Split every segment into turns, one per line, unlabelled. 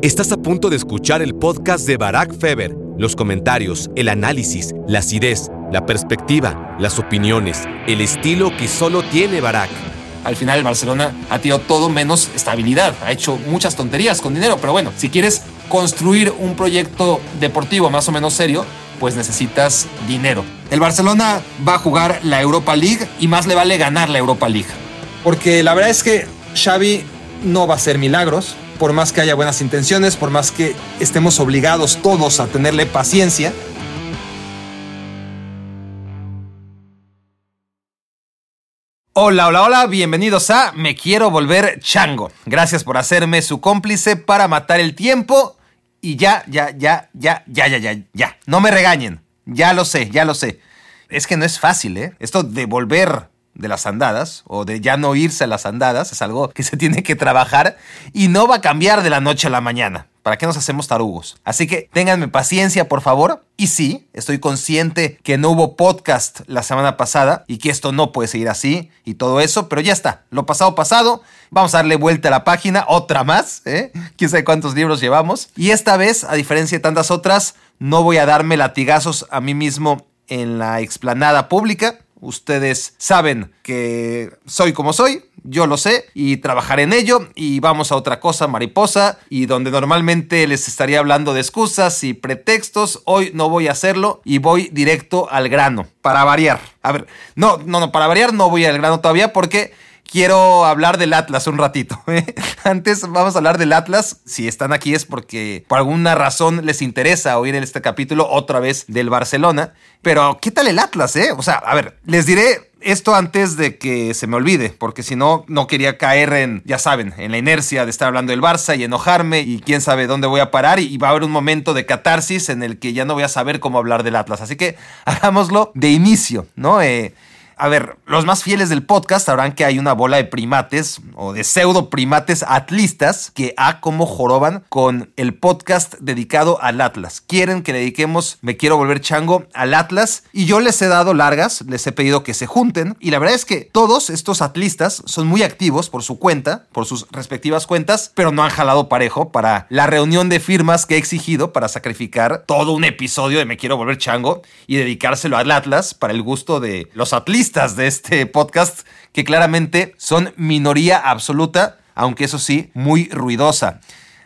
Estás a punto de escuchar el podcast de Barack Feber. Los comentarios, el análisis, la acidez, la perspectiva, las opiniones, el estilo que solo tiene Barack.
Al final el Barcelona ha tenido todo menos estabilidad, ha hecho muchas tonterías con dinero, pero bueno, si quieres construir un proyecto deportivo más o menos serio, pues necesitas dinero. El Barcelona va a jugar la Europa League y más le vale ganar la Europa League. Porque la verdad es que Xavi no va a hacer milagros, por más que haya buenas intenciones, por más que estemos obligados todos a tenerle paciencia. Hola, hola, hola, bienvenidos a Me Quiero Volver Chango. Gracias por hacerme su cómplice para matar el tiempo. Y ya, ya, ya, ya, ya, ya, ya, ya. No me regañen. Ya lo sé, ya lo sé. Es que no es fácil, ¿eh? Esto de volver de las andadas o de ya no irse a las andadas es algo que se tiene que trabajar y no va a cambiar de la noche a la mañana. ¿Para qué nos hacemos tarugos? Así que ténganme paciencia, por favor. Y sí, estoy consciente que no hubo podcast la semana pasada y que esto no puede seguir así y todo eso, pero ya está. Lo pasado, pasado. Vamos a darle vuelta a la página, otra más, ¿eh? Quién sabe cuántos libros llevamos. Y esta vez, a diferencia de tantas otras, no voy a darme latigazos a mí mismo en la explanada pública Ustedes saben que soy como soy, yo lo sé y trabajaré en ello y vamos a otra cosa mariposa y donde normalmente les estaría hablando de excusas y pretextos, hoy no voy a hacerlo y voy directo al grano, para variar. A ver, no, no, no, para variar no voy al grano todavía porque quiero hablar del Atlas un ratito. ¿eh? Antes vamos a hablar del Atlas. Si están aquí es porque por alguna razón les interesa oír este capítulo otra vez del Barcelona. Pero, ¿qué tal el Atlas, eh? O sea, a ver, les diré esto antes de que se me olvide, porque si no, no quería caer en, ya saben, en la inercia de estar hablando del Barça y enojarme y quién sabe dónde voy a parar y va a haber un momento de catarsis en el que ya no voy a saber cómo hablar del Atlas. Así que hagámoslo de inicio, ¿no? Eh, a ver, los más fieles del podcast sabrán que hay una bola de primates o de pseudo primates atlistas que a como joroban con el podcast dedicado al Atlas. Quieren que le dediquemos Me quiero volver chango al Atlas y yo les he dado largas, les he pedido que se junten y la verdad es que todos estos atlistas son muy activos por su cuenta, por sus respectivas cuentas, pero no han jalado parejo para la reunión de firmas que he exigido para sacrificar todo un episodio de Me quiero volver chango y dedicárselo al Atlas para el gusto de los atlistas de este podcast que claramente son minoría absoluta, aunque eso sí, muy ruidosa.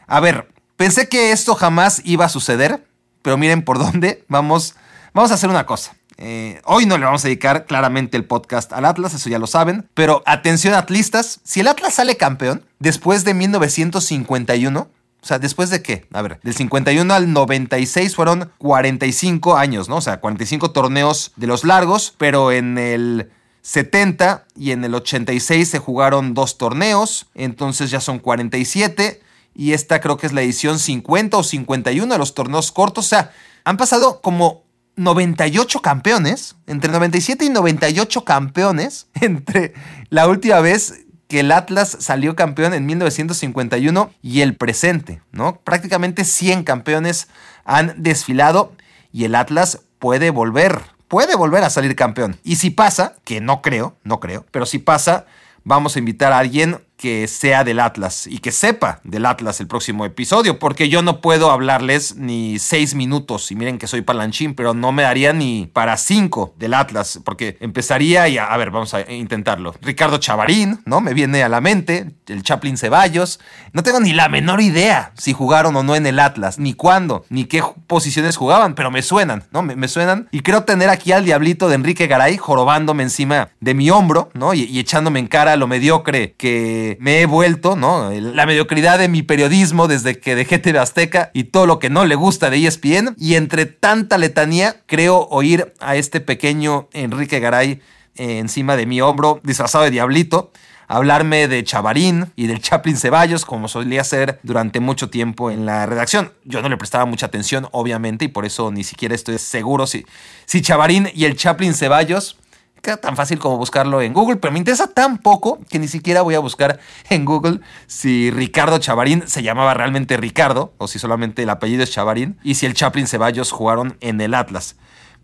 A ver, pensé que esto jamás iba a suceder, pero miren por dónde vamos. Vamos a hacer una cosa. Eh, hoy no le vamos a dedicar claramente el podcast al Atlas, eso ya lo saben. Pero atención atlistas, si el Atlas sale campeón después de 1951, o sea, ¿después de qué? A ver, del 51 al 96 fueron 45 años, ¿no? O sea, 45 torneos de los largos, pero en el 70 y en el 86 se jugaron dos torneos, entonces ya son 47 y esta creo que es la edición 50 o 51 de los torneos cortos, o sea, han pasado como 98 campeones, entre 97 y 98 campeones, entre la última vez que el Atlas salió campeón en 1951 y el presente, ¿no? Prácticamente 100 campeones han desfilado y el Atlas puede volver, puede volver a salir campeón. Y si pasa, que no creo, no creo, pero si pasa, vamos a invitar a alguien que sea del Atlas y que sepa del Atlas el próximo episodio, porque yo no puedo hablarles ni seis minutos, y miren que soy palanchín, pero no me daría ni para cinco del Atlas, porque empezaría y a, ver, vamos a intentarlo. Ricardo Chavarín, ¿no? Me viene a la mente, el Chaplin Ceballos, no tengo ni la menor idea si jugaron o no en el Atlas, ni cuándo, ni qué posiciones jugaban, pero me suenan, ¿no? Me, suenan, y creo tener aquí al diablito de Enrique Garay jorobándome encima de mi hombro, ¿no? y echándome en cara lo mediocre que me he vuelto, ¿no? La mediocridad de mi periodismo desde que dejé TV Azteca y todo lo que no le gusta de ESPN. Y entre tanta letanía, creo oír a este pequeño Enrique Garay eh, encima de mi hombro, disfrazado de diablito, hablarme de Chavarín y del Chaplin Ceballos, como solía hacer durante mucho tiempo en la redacción. Yo no le prestaba mucha atención, obviamente, y por eso ni siquiera estoy seguro si, si Chavarín y el Chaplin Ceballos tan fácil como buscarlo en Google, pero me interesa tan poco que ni siquiera voy a buscar en Google si Ricardo Chavarín se llamaba realmente Ricardo o si solamente el apellido es Chavarín y si el Chaplin Ceballos jugaron en el Atlas.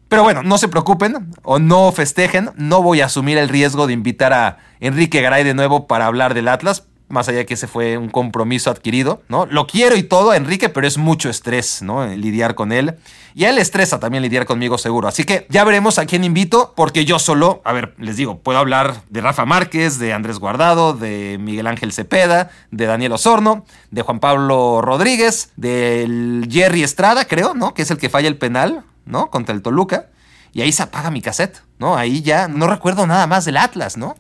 Pero bueno, no se preocupen o no festejen, no voy a asumir el riesgo de invitar a Enrique Garay de nuevo para hablar del Atlas, más allá de que ese fue un compromiso adquirido, ¿no? Lo quiero y todo a Enrique, pero es mucho estrés, ¿no? Lidiar con él. Y a él estresa también lidiar conmigo seguro. Así que ya veremos a quién invito, porque yo solo, a ver, les digo, puedo hablar de Rafa Márquez, de Andrés Guardado, de Miguel Ángel Cepeda, de Daniel Osorno, de Juan Pablo Rodríguez, del Jerry Estrada, creo, ¿no? Que es el que falla el penal, ¿no? Contra el Toluca. Y ahí se apaga mi cassette, ¿no? Ahí ya no recuerdo nada más del Atlas, ¿no?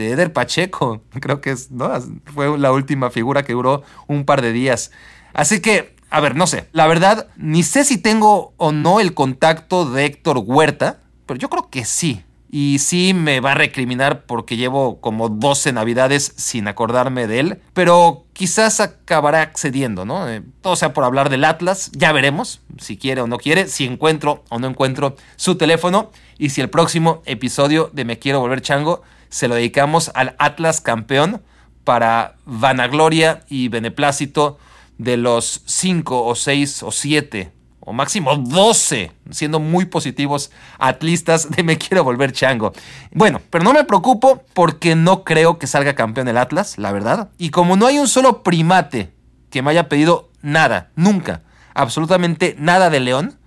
De Eder Pacheco, creo que es, ¿no? fue la última figura que duró un par de días. Así que a ver, no sé. La verdad, ni sé si tengo o no el contacto de Héctor Huerta, pero yo creo que sí. Y sí me va a recriminar porque llevo como 12 navidades sin acordarme de él. Pero quizás acabará accediendo, ¿no? Eh, todo sea por hablar del Atlas. Ya veremos si quiere o no quiere, si encuentro o no encuentro su teléfono. Y si el próximo episodio de Me Quiero Volver Chango se lo dedicamos al Atlas campeón para vanagloria y beneplácito de los 5 o 6 o 7 o máximo 12, siendo muy positivos atlistas de me quiero volver chango. Bueno, pero no me preocupo porque no creo que salga campeón el Atlas, la verdad. Y como no hay un solo primate que me haya pedido nada, nunca, absolutamente nada de León,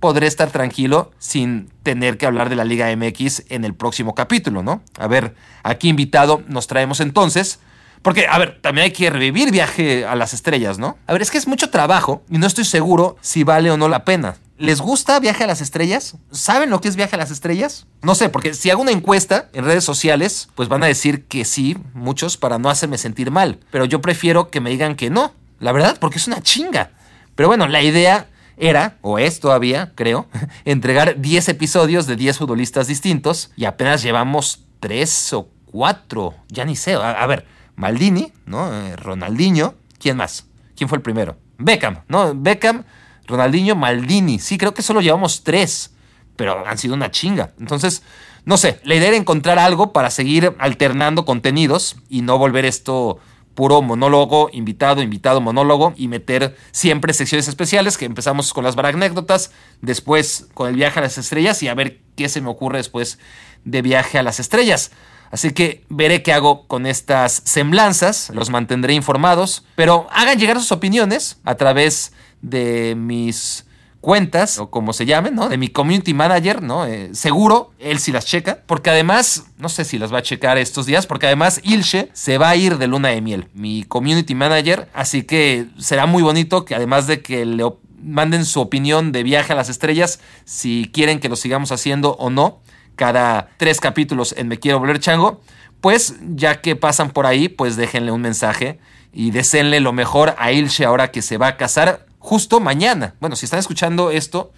podré estar tranquilo sin tener que hablar de la Liga MX en el próximo capítulo, ¿no? A ver, aquí invitado nos traemos entonces porque, a ver, también hay que revivir viaje a las estrellas, ¿no? A ver, es que es mucho trabajo y no estoy seguro si vale o no la pena. ¿Les gusta Viaje a las Estrellas? ¿Saben lo que es Viaje a las Estrellas? No sé, porque si hago una encuesta en redes sociales, pues van a decir que sí, muchos, para no hacerme sentir mal. Pero yo prefiero que me digan que no, la verdad, porque es una chinga. Pero bueno, la idea era, o es todavía, creo, entregar 10 episodios de 10 futbolistas distintos y apenas llevamos 3 o 4, ya ni sé. a ver, Maldini, ¿no? Eh, Ronaldinho. ¿Quién más? ¿Quién fue el primero? Beckham, ¿no? Beckham, Ronaldinho, Maldini. Sí, creo que solo llevamos tres, pero han sido una chinga. Entonces, no sé, la idea era encontrar algo para seguir alternando contenidos y no volver esto puro monólogo, invitado, invitado, monólogo y meter siempre secciones especiales que empezamos con las anécdotas, después con el viaje a las estrellas y a ver qué se me ocurre después de viaje a las estrellas. Así que veré qué hago con estas semblanzas, los mantendré informados, pero hagan llegar sus opiniones a través de mis cuentas, o como se llamen, ¿no? De mi community manager, ¿no? Eh, seguro, él sí las checa, porque además, no sé si las va a checar estos días, porque además Ilche se va a ir de luna de miel, mi community manager, así que será muy bonito que además de que le manden su opinión de viaje a las estrellas, si quieren que lo sigamos haciendo o no, cada tres capítulos en Me Quiero Volver Chango, pues ya que pasan por ahí, pues déjenle un mensaje y deseenle lo mejor a Ilse ahora que se va a casar justo mañana. Bueno, si están escuchando esto,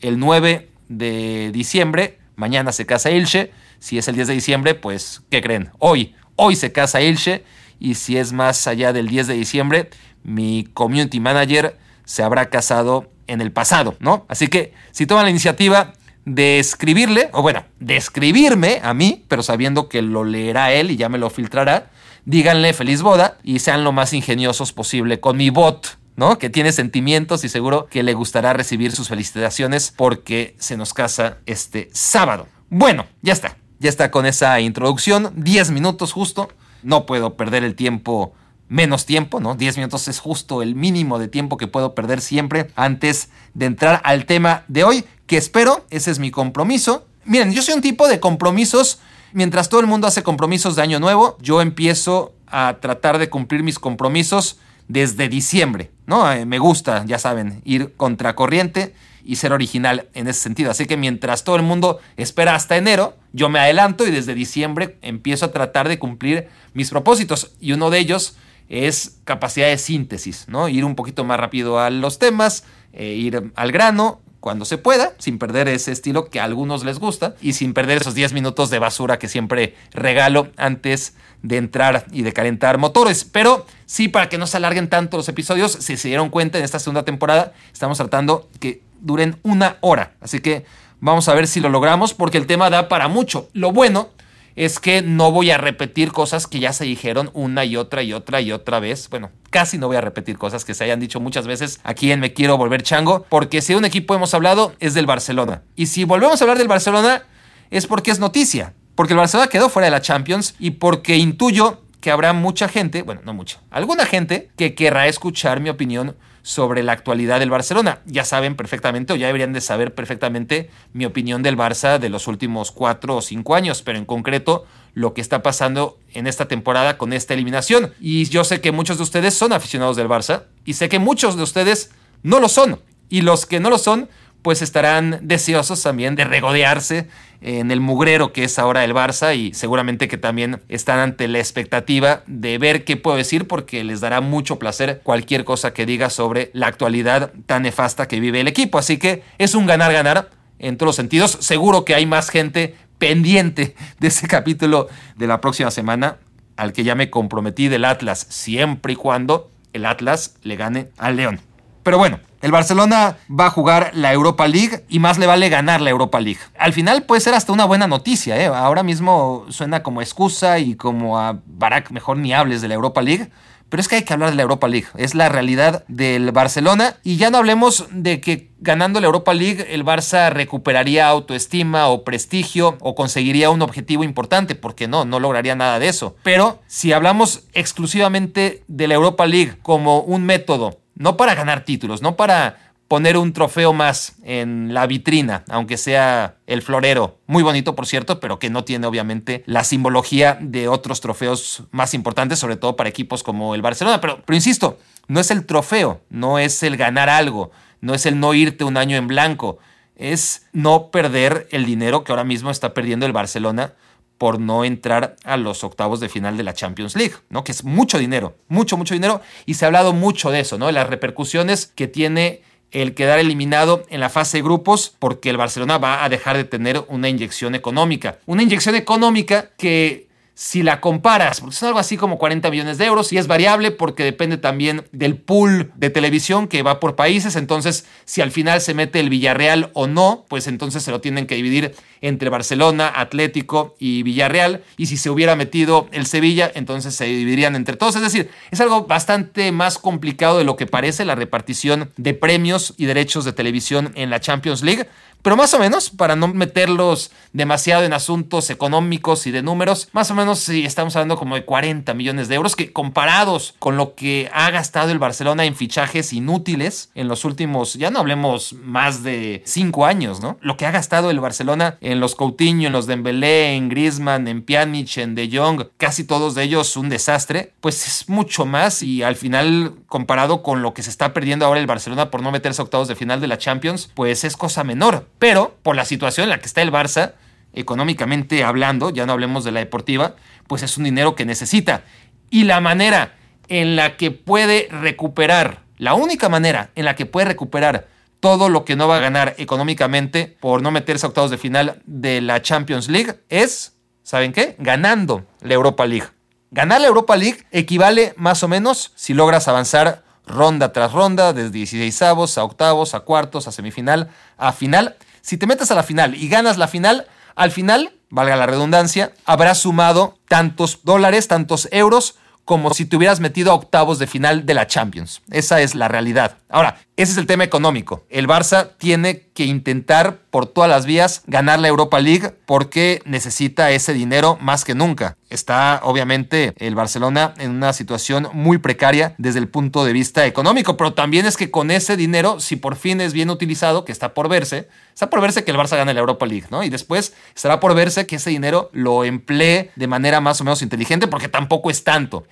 el 9 de diciembre, mañana se casa Ilse. Si es el 10 de diciembre, pues, ¿qué creen? Hoy, hoy se casa Ilse. Y si es más allá del 10 de diciembre, mi community manager se habrá casado en el pasado, ¿no? Así que si toman la iniciativa, de escribirle, o bueno, de escribirme a mí, pero sabiendo que lo leerá él y ya me lo filtrará, díganle feliz boda y sean lo más ingeniosos posible con mi bot. ¿No? Que tiene sentimientos y seguro que le gustará recibir sus felicitaciones porque se nos casa este sábado. Bueno, ya está. Ya está con esa introducción. 10 minutos justo. No puedo perder el tiempo menos tiempo, ¿no? 10 minutos es justo el mínimo de tiempo que puedo perder siempre antes de entrar al tema de hoy, que espero, ese es mi compromiso. Miren, yo soy un tipo de compromisos, mientras todo el mundo hace compromisos de año nuevo, yo empiezo a tratar de cumplir mis compromisos desde diciembre, ¿no? Eh, me gusta, ya saben, ir contracorriente y ser original en ese sentido. Así que mientras todo el mundo espera hasta enero, yo me adelanto y desde diciembre empiezo a tratar de cumplir mis propósitos. Y uno de ellos es capacidad de síntesis, ¿no? Ir un poquito más rápido a los temas, eh, ir al grano, cuando se pueda, sin perder ese estilo que a algunos les gusta y sin perder esos 10 minutos de basura que siempre regalo antes de entrar y de calentar motores. Pero sí, para que no se alarguen tanto los episodios, si se dieron cuenta en esta segunda temporada, estamos tratando que duren una hora. Así que vamos a ver si lo logramos porque el tema da para mucho. Lo bueno es que no voy a repetir cosas que ya se dijeron una y otra y otra y otra vez. Bueno, casi no voy a repetir cosas que se hayan dicho muchas veces aquí en Me Quiero Volver Chango, porque si de un equipo hemos hablado es del Barcelona. Y si volvemos a hablar del Barcelona es porque es noticia, porque el Barcelona quedó fuera de la Champions y porque intuyo que habrá mucha gente, bueno, no mucha, alguna gente que querrá escuchar mi opinión sobre la actualidad del Barcelona. Ya saben perfectamente o ya deberían de saber perfectamente mi opinión del Barça de los últimos cuatro o cinco años, pero en concreto lo que está pasando en esta temporada con esta eliminación. Y yo sé que muchos de ustedes son aficionados del Barça y sé que muchos de ustedes no lo son. Y los que no lo son, pues estarán deseosos también de regodearse en el mugrero que es ahora el Barça y seguramente que también están ante la expectativa de ver qué puedo decir porque les dará mucho placer cualquier cosa que diga sobre la actualidad tan nefasta que vive el equipo. Así que es un ganar-ganar en todos los sentidos. Seguro que hay más gente pendiente de ese capítulo de la próxima semana al que ya me comprometí del Atlas, siempre y cuando el Atlas le gane al León. Pero bueno, el Barcelona va a jugar la Europa League y más le vale ganar la Europa League. Al final puede ser hasta una buena noticia, ¿eh? Ahora mismo suena como excusa y como a Barak mejor ni hables de la Europa League. Pero es que hay que hablar de la Europa League. Es la realidad del Barcelona. Y ya no hablemos de que ganando la Europa League el Barça recuperaría autoestima o prestigio o conseguiría un objetivo importante. Porque no, no lograría nada de eso. Pero si hablamos exclusivamente de la Europa League como un método no para ganar títulos, no para poner un trofeo más en la vitrina, aunque sea el florero, muy bonito por cierto, pero que no tiene obviamente la simbología de otros trofeos más importantes, sobre todo para equipos como el Barcelona. Pero, insisto, no es el trofeo, no es el ganar algo, no es el no irte un año en blanco, es no perder el dinero que ahora mismo está perdiendo el Barcelona por no entrar a los octavos de final de la Champions League, ¿no? Que es mucho dinero, mucho, mucho dinero. Y se ha hablado mucho de eso, ¿no? De las repercusiones que tiene el quedar eliminado en la fase de grupos porque el Barcelona va a dejar de tener una inyección económica. Una inyección económica que si la comparas, porque son algo así como 40 millones de euros y es variable porque depende también del pool de televisión que va por países, entonces si al final se mete el Villarreal o no, pues entonces se lo tienen que dividir entre Barcelona, Atlético y Villarreal. Y si se hubiera metido el Sevilla, entonces se dividirían entre todos, es decir, es algo bastante más complicado de lo que parece la repartición de premios y derechos de televisión en la Champions League, pero más o menos, para no meterlos demasiado en asuntos económicos y de números, más o menos si estamos hablando como de 40 millones de euros, que comparados con lo que ha gastado el Barcelona en fichajes inútiles en los últimos, ya no hablemos más de 5 años, ¿no? Lo que ha gastado el Barcelona en los Coutinho, en los Dembélé, en Griezmann, en Pjanic, en De Jong, casi todos de ellos un desastre, pues es mucho más y al final comparado con lo que se está perdiendo ahora el Barcelona por no meterse a octavos de final de la Champions, pues es cosa menor. Pero por la situación en la que está el Barça, económicamente hablando, ya no hablemos de la deportiva, pues es un dinero que necesita. Y la manera en la que puede recuperar, la única manera en la que puede recuperar todo lo que no va a ganar económicamente por no meterse a octavos de final de la Champions League es, ¿saben qué? Ganando la Europa League. Ganar la Europa League equivale más o menos, si logras avanzar ronda tras ronda, desde 16 avos a octavos, a cuartos, a semifinal, a final, si te metes a la final y ganas la final, al final, valga la redundancia, habrás sumado tantos dólares, tantos euros como si te hubieras metido a octavos de final de la Champions. Esa es la realidad. Ahora, ese es el tema económico. El Barça tiene que intentar por todas las vías ganar la Europa League porque necesita ese dinero más que nunca. Está obviamente el Barcelona en una situación muy precaria desde el punto de vista económico, pero también es que con ese dinero, si por fin es bien utilizado, que está por verse, está por verse que el Barça gane la Europa League, ¿no? Y después estará por verse que ese dinero lo emplee de manera más o menos inteligente porque tampoco es tanto.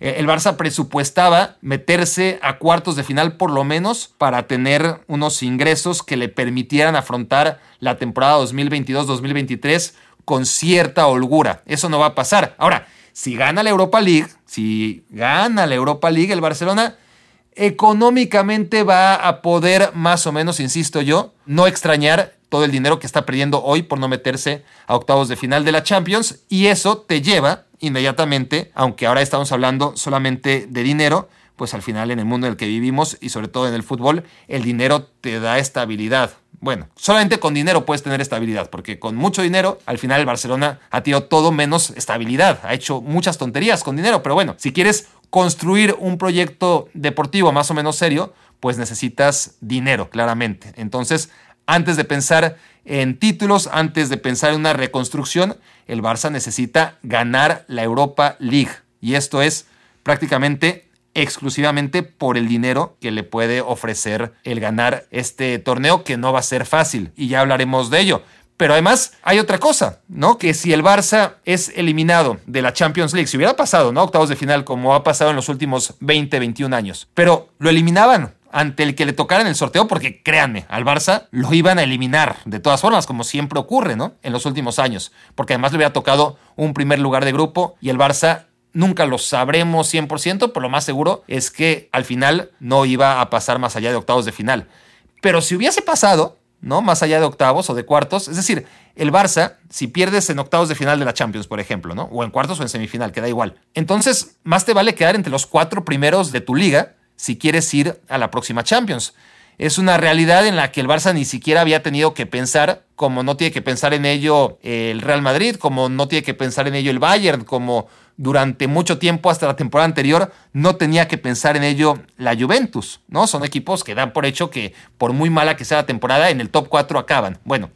Eh, el Barça presupuestaba meterse a cuartos de final por lo menos para tener unos ingresos que le permitieran afrontar la temporada 2022-2023 con cierta holgura. Eso no va a pasar. Ahora, si gana la Europa League, si gana la Europa League, el Barcelona económicamente va a poder más o menos, insisto yo, no extrañar todo el dinero que está perdiendo hoy por no meterse a octavos de final de la Champions y eso te lleva inmediatamente, aunque ahora estamos hablando solamente de dinero, pues al final en el mundo en el que vivimos y sobre todo en el fútbol, el dinero te da estabilidad. Bueno, solamente con dinero puedes tener estabilidad, porque con mucho dinero, al final el Barcelona ha tenido todo menos estabilidad, ha hecho muchas tonterías con dinero, pero bueno, si quieres construir un proyecto deportivo más o menos serio, pues necesitas dinero, claramente. Entonces, antes de pensar en títulos, antes de pensar en una reconstrucción, el Barça necesita ganar la Europa League. Y esto es prácticamente exclusivamente por el dinero que le puede ofrecer el ganar este torneo, que no va a ser fácil. Y ya hablaremos de ello. Pero además hay otra cosa, ¿no? Que si el Barça es eliminado de la Champions League, si hubiera pasado, ¿no? Octavos de final, como ha pasado en los últimos 20, 21 años, pero lo eliminaban ante el que le tocara en el sorteo, porque créanme, al Barça lo iban a eliminar de todas formas, como siempre ocurre, ¿no? En los últimos años, porque además le hubiera tocado un primer lugar de grupo y el Barça nunca lo sabremos 100%, pero lo más seguro es que al final no iba a pasar más allá de octavos de final. Pero si hubiese pasado, ¿no? Más allá de octavos o de cuartos. Es decir, el Barça, si pierdes en octavos de final de la Champions, por ejemplo, ¿no? O en cuartos o en semifinal, que da igual. Entonces, más te vale quedar entre los cuatro primeros de tu liga si quieres ir a la próxima Champions. Es una realidad en la que el Barça ni siquiera había tenido que pensar, como no tiene que pensar en ello el Real Madrid, como no tiene que pensar en ello el Bayern, como durante mucho tiempo hasta la temporada anterior no tenía que pensar en ello la Juventus, ¿no? Son equipos que dan por hecho que por muy mala que sea la temporada en el top 4 acaban. Bueno,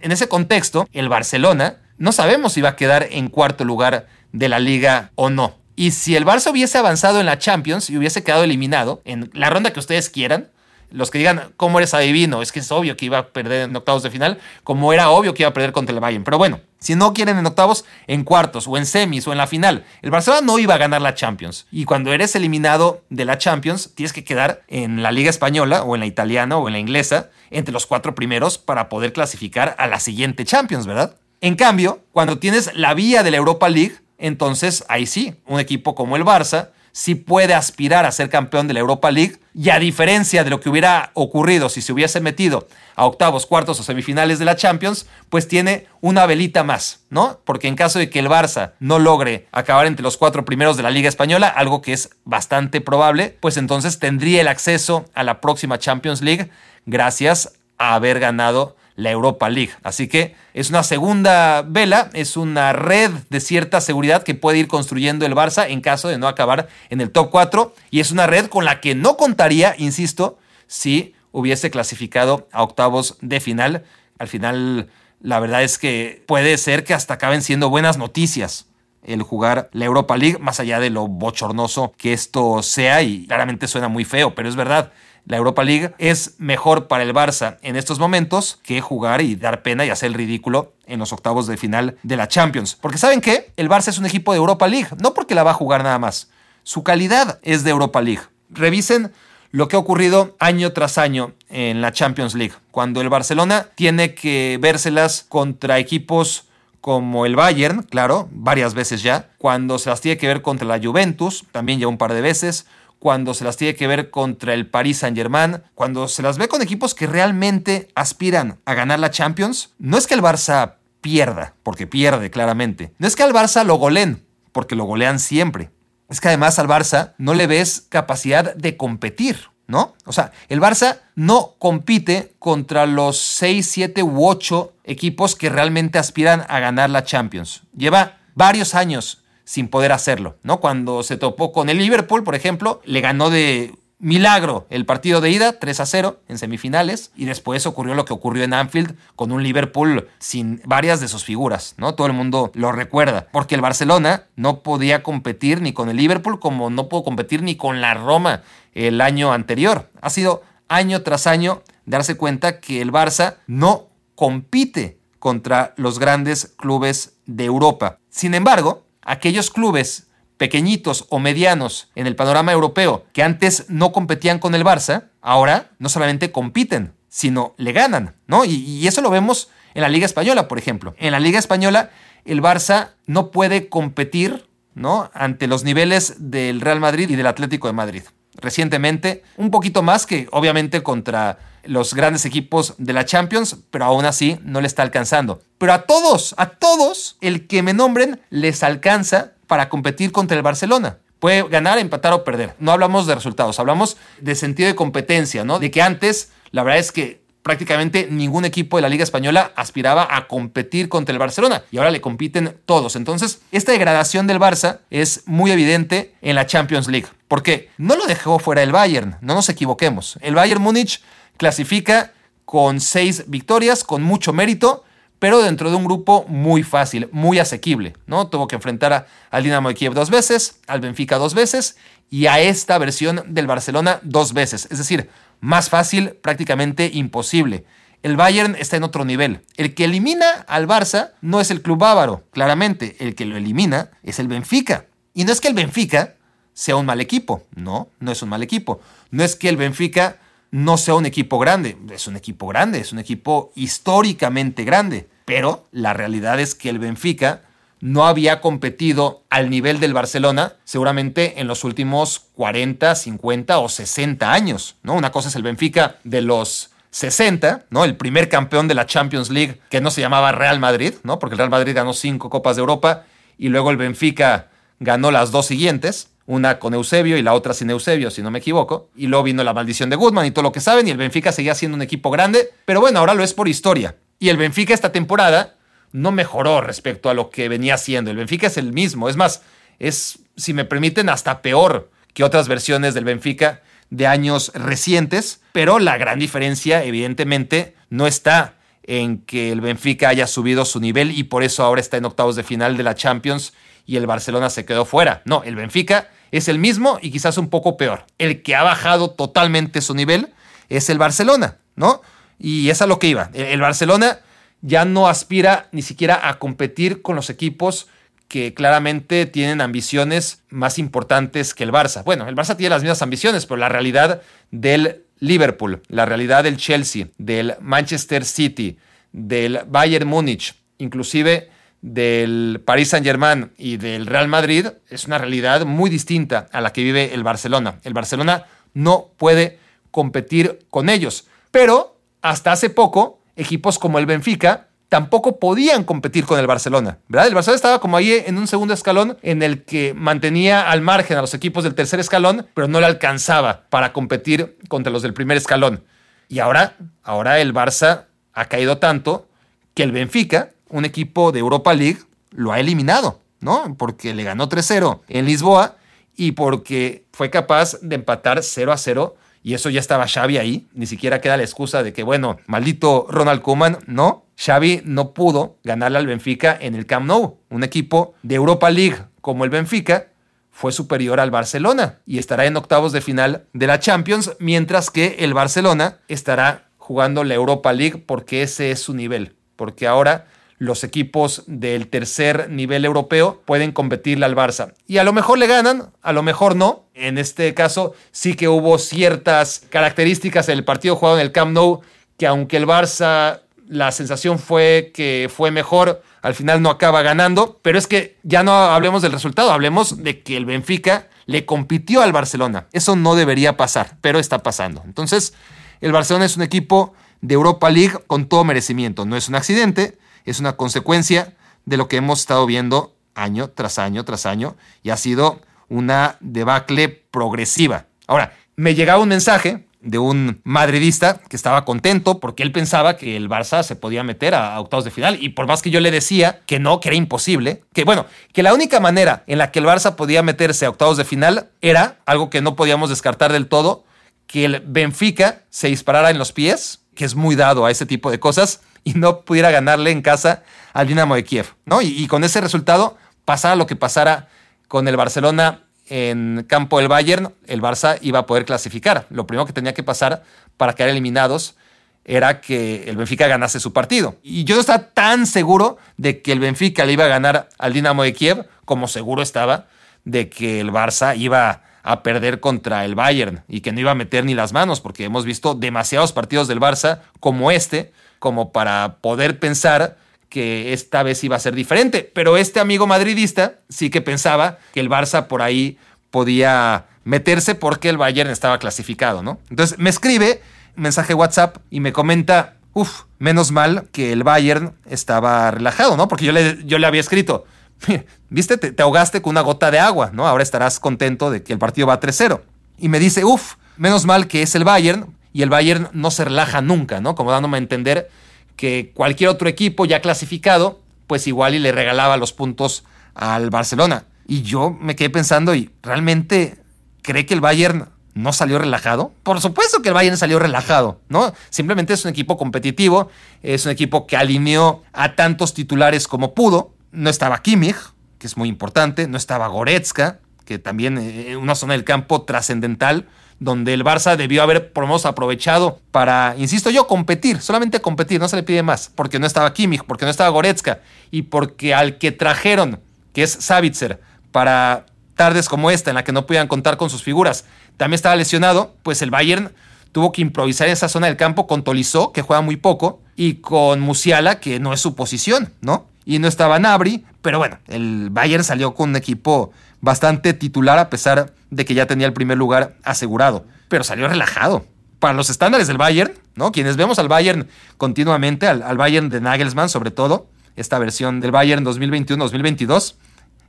en ese contexto, el Barcelona no sabemos si va a quedar en cuarto lugar de la liga o no. Y si el Barça hubiese avanzado en la Champions y hubiese quedado eliminado en la ronda que ustedes quieran, los que digan, ¿cómo eres adivino? Es que es obvio que iba a perder en octavos de final, como era obvio que iba a perder contra el Bayern. Pero bueno, si no quieren en octavos, en cuartos o en semis o en la final, el Barcelona no iba a ganar la Champions. Y cuando eres eliminado de la Champions, tienes que quedar en la Liga Española o en la italiana o en la inglesa entre los cuatro primeros para poder clasificar a la siguiente Champions, ¿verdad? En cambio, cuando tienes la vía de la Europa League, entonces ahí sí, un equipo como el Barça sí puede aspirar a ser campeón de la Europa League y a diferencia de lo que hubiera ocurrido si se hubiese metido a octavos, cuartos o semifinales de la Champions, pues tiene una velita más, ¿no? Porque en caso de que el Barça no logre acabar entre los cuatro primeros de la Liga Española, algo que es bastante probable, pues entonces tendría el acceso a la próxima Champions League gracias a haber ganado la Europa League. Así que es una segunda vela, es una red de cierta seguridad que puede ir construyendo el Barça en caso de no acabar en el top 4 y es una red con la que no contaría, insisto, si hubiese clasificado a octavos de final. Al final, la verdad es que puede ser que hasta acaben siendo buenas noticias el jugar la Europa League, más allá de lo bochornoso que esto sea, y claramente suena muy feo, pero es verdad la Europa League es mejor para el Barça en estos momentos que jugar y dar pena y hacer el ridículo en los octavos de final de la Champions. Porque ¿saben qué? El Barça es un equipo de Europa League, no porque la va a jugar nada más. Su calidad es de Europa League. Revisen lo que ha ocurrido año tras año en la Champions League, cuando el Barcelona tiene que vérselas contra equipos como el Bayern, claro, varias veces ya, cuando se las tiene que ver contra la Juventus, también ya un par de veces, cuando se las tiene que ver contra el Paris Saint-Germain, cuando se las ve con equipos que realmente aspiran a ganar la Champions, no es que el Barça pierda, porque pierde claramente. No es que al Barça lo goleen, porque lo golean siempre. Es que además al Barça no le ves capacidad de competir, ¿no? O sea, el Barça no compite contra los 6, 7 u 8 equipos que realmente aspiran a ganar la Champions. Lleva varios años sin poder hacerlo, ¿no? Cuando se topó con el Liverpool, por ejemplo, le ganó de milagro el partido de ida 3 a 0 en semifinales y después ocurrió lo que ocurrió en Anfield con un Liverpool sin varias de sus figuras, ¿no? Todo el mundo lo recuerda, porque el Barcelona no podía competir ni con el Liverpool como no pudo competir ni con la Roma el año anterior. Ha sido año tras año darse cuenta que el Barça no compite contra los grandes clubes de Europa. Sin embargo, aquellos clubes pequeñitos o medianos en el panorama europeo que antes no competían con el Barça, ahora no solamente compiten, sino le ganan, ¿no? Y, eso lo vemos en la Liga Española, por ejemplo. En la Liga Española, el Barça no puede competir, ¿no? Ante los niveles del Real Madrid y del Atlético de Madrid. Recientemente, un poquito más que obviamente contra los grandes equipos de la Champions, pero aún así no le está alcanzando. Pero a todos, a todos, el que me nombren les alcanza para competir contra el Barcelona. Puede ganar, empatar o perder. No hablamos de resultados, hablamos de sentido de competencia, ¿no? De que antes, la verdad es que prácticamente ningún equipo de la Liga Española aspiraba a competir contra el Barcelona y ahora le compiten todos. Entonces, esta degradación del Barça es muy evidente en la Champions League. ¿Por qué? No lo dejó fuera el Bayern, no nos equivoquemos. El Bayern Múnich clasifica con seis victorias, con mucho mérito, pero dentro de un grupo muy fácil, muy asequible, ¿no? Tuvo que enfrentar al Dinamo de Kiev dos veces, al Benfica dos veces y a esta versión del Barcelona dos veces. Es decir, más fácil, prácticamente imposible. El Bayern está en otro nivel. El que elimina al Barça no es el club bávaro, claramente. El que lo elimina es el Benfica. Y no es que el Benfica sea un mal equipo. No, no es un mal equipo. No es que el Benfica no sea un equipo grande. Es un equipo grande, es un equipo históricamente grande. Pero la realidad es que el Benfica no había competido al nivel del Barcelona seguramente en los últimos 40, 50 o 60 años, ¿no? Una cosa es el Benfica de los 60, ¿no? El primer campeón de la Champions League que no se llamaba Real Madrid, ¿no? Porque el Real Madrid ganó cinco Copas de Europa y luego el Benfica ganó las dos siguientes, una con Eusebio y la otra sin Eusebio, si no me equivoco. Y luego vino la maldición de Goodman y todo lo que saben, y el Benfica seguía siendo un equipo grande, pero bueno, ahora lo es por historia. Y el Benfica esta temporada no mejoró respecto a lo que venía haciendo. El Benfica es el mismo. Es más, es, si me permiten, hasta peor que otras versiones del Benfica de años recientes. Pero la gran diferencia, evidentemente, no está en que el Benfica haya subido su nivel y por eso ahora está en octavos de final de la Champions y el Barcelona se quedó fuera. No, el Benfica es el mismo y quizás un poco peor. El que ha bajado totalmente su nivel es el Barcelona, ¿no? Y es a lo que iba. El Barcelona ya no aspira ni siquiera a competir con los equipos que claramente tienen ambiciones más importantes que el Barça. Bueno, el Barça tiene las mismas ambiciones, pero la realidad del Liverpool, la realidad del Chelsea, del Manchester City, del Bayern Múnich, inclusive del Paris Saint-Germain y del Real Madrid, es una realidad muy distinta a la que vive el Barcelona. El Barcelona no puede competir con ellos, pero hasta hace poco equipos como el Benfica tampoco podían competir con el Barcelona, ¿verdad? El Barcelona estaba como ahí en un segundo escalón en el que mantenía al margen a los equipos del tercer escalón, pero no le alcanzaba para competir contra los del primer escalón. Y ahora, ahora el Barça ha caído tanto que el Benfica, un equipo de Europa League, lo ha eliminado, ¿no? Porque le ganó 3-0 en Lisboa y porque fue capaz de empatar 0 a 0 y eso ya estaba Xavi ahí. Ni siquiera queda la excusa de que, bueno, maldito Ronald Koeman. No, Xavi no pudo ganarle al Benfica en el Camp Nou. Un equipo de Europa League como el Benfica fue superior al Barcelona y estará en octavos de final de la Champions, mientras que el Barcelona estará jugando la Europa League porque ese es su nivel. Porque ahora los equipos del tercer nivel europeo pueden competirle al Barça. Y a lo mejor le ganan, a lo mejor no. En este caso sí que hubo ciertas características del partido jugado en el Camp Nou que aunque el Barça la sensación fue que fue mejor, al final no acaba ganando, pero es que ya no hablemos del resultado, hablemos de que el Benfica le compitió al Barcelona. Eso no debería pasar, pero está pasando. Entonces, el Barcelona es un equipo de Europa League con todo merecimiento, no es un accidente, es una consecuencia de lo que hemos estado viendo año tras año tras año y ha sido una debacle progresiva. Ahora, me llegaba un mensaje de un madridista que estaba contento porque él pensaba que el Barça se podía meter a octavos de final y por más que yo le decía que no, que era imposible, que bueno, que la única manera en la que el Barça podía meterse a octavos de final era algo que no podíamos descartar del todo, que el Benfica se disparara en los pies, que es muy dado a ese tipo de cosas, y no pudiera ganarle en casa al Dinamo de Kiev, ¿no? Y, con ese resultado, pasara lo que pasara con el Barcelona en campo del Bayern, el Barça iba a poder clasificar. Lo primero que tenía que pasar para quedar eliminados era que el Benfica ganase su partido. Y yo no estaba tan seguro de que el Benfica le iba a ganar al Dinamo de Kiev como seguro estaba de que el Barça iba a perder contra el Bayern y que no iba a meter ni las manos, porque hemos visto demasiados partidos del Barça como este, como para poder pensar que esta vez iba a ser diferente. Pero este amigo madridista sí que pensaba que el Barça por ahí podía meterse porque el Bayern estaba clasificado, ¿no? Entonces me escribe mensaje WhatsApp y me comenta, uff, menos mal que el Bayern estaba relajado, ¿no? Porque yo le, yo le había escrito, viste, te, te, ahogaste con una gota de agua, ¿no? Ahora estarás contento de que el partido va 3-0. Y me dice, uff, menos mal que es el Bayern y el Bayern no se relaja nunca, ¿no? Como dándome a entender que cualquier otro equipo ya clasificado, pues igual y le regalaba los puntos al Barcelona. Y yo me quedé pensando, ¿y realmente cree que el Bayern no salió relajado. Por supuesto que el Bayern salió relajado, ¿no? Simplemente es un equipo competitivo, es un equipo que alineó a tantos titulares como pudo. No estaba Kimmich, que es muy importante, no estaba Goretzka, que también en una zona del campo trascendental, donde el Barça debió haber por lo menos aprovechado para, insisto yo, competir, solamente competir, no se le pide más, porque no estaba Kimmich, porque no estaba Goretzka y porque al que trajeron, que es Savitzer, para tardes como esta en la que no podían contar con sus figuras, también estaba lesionado, pues el Bayern tuvo que improvisar en esa zona del campo con Tolizó, que juega muy poco, y con Musiala, que no es su posición, ¿no? Y no estaba Nabri, pero bueno, el Bayern salió con un equipo bastante titular a pesar de que ya tenía el primer lugar asegurado, pero salió relajado. Para los estándares del Bayern, ¿no? Quienes vemos al Bayern continuamente, al, al Bayern de Nagelsmann sobre todo, esta versión del Bayern 2021-2022,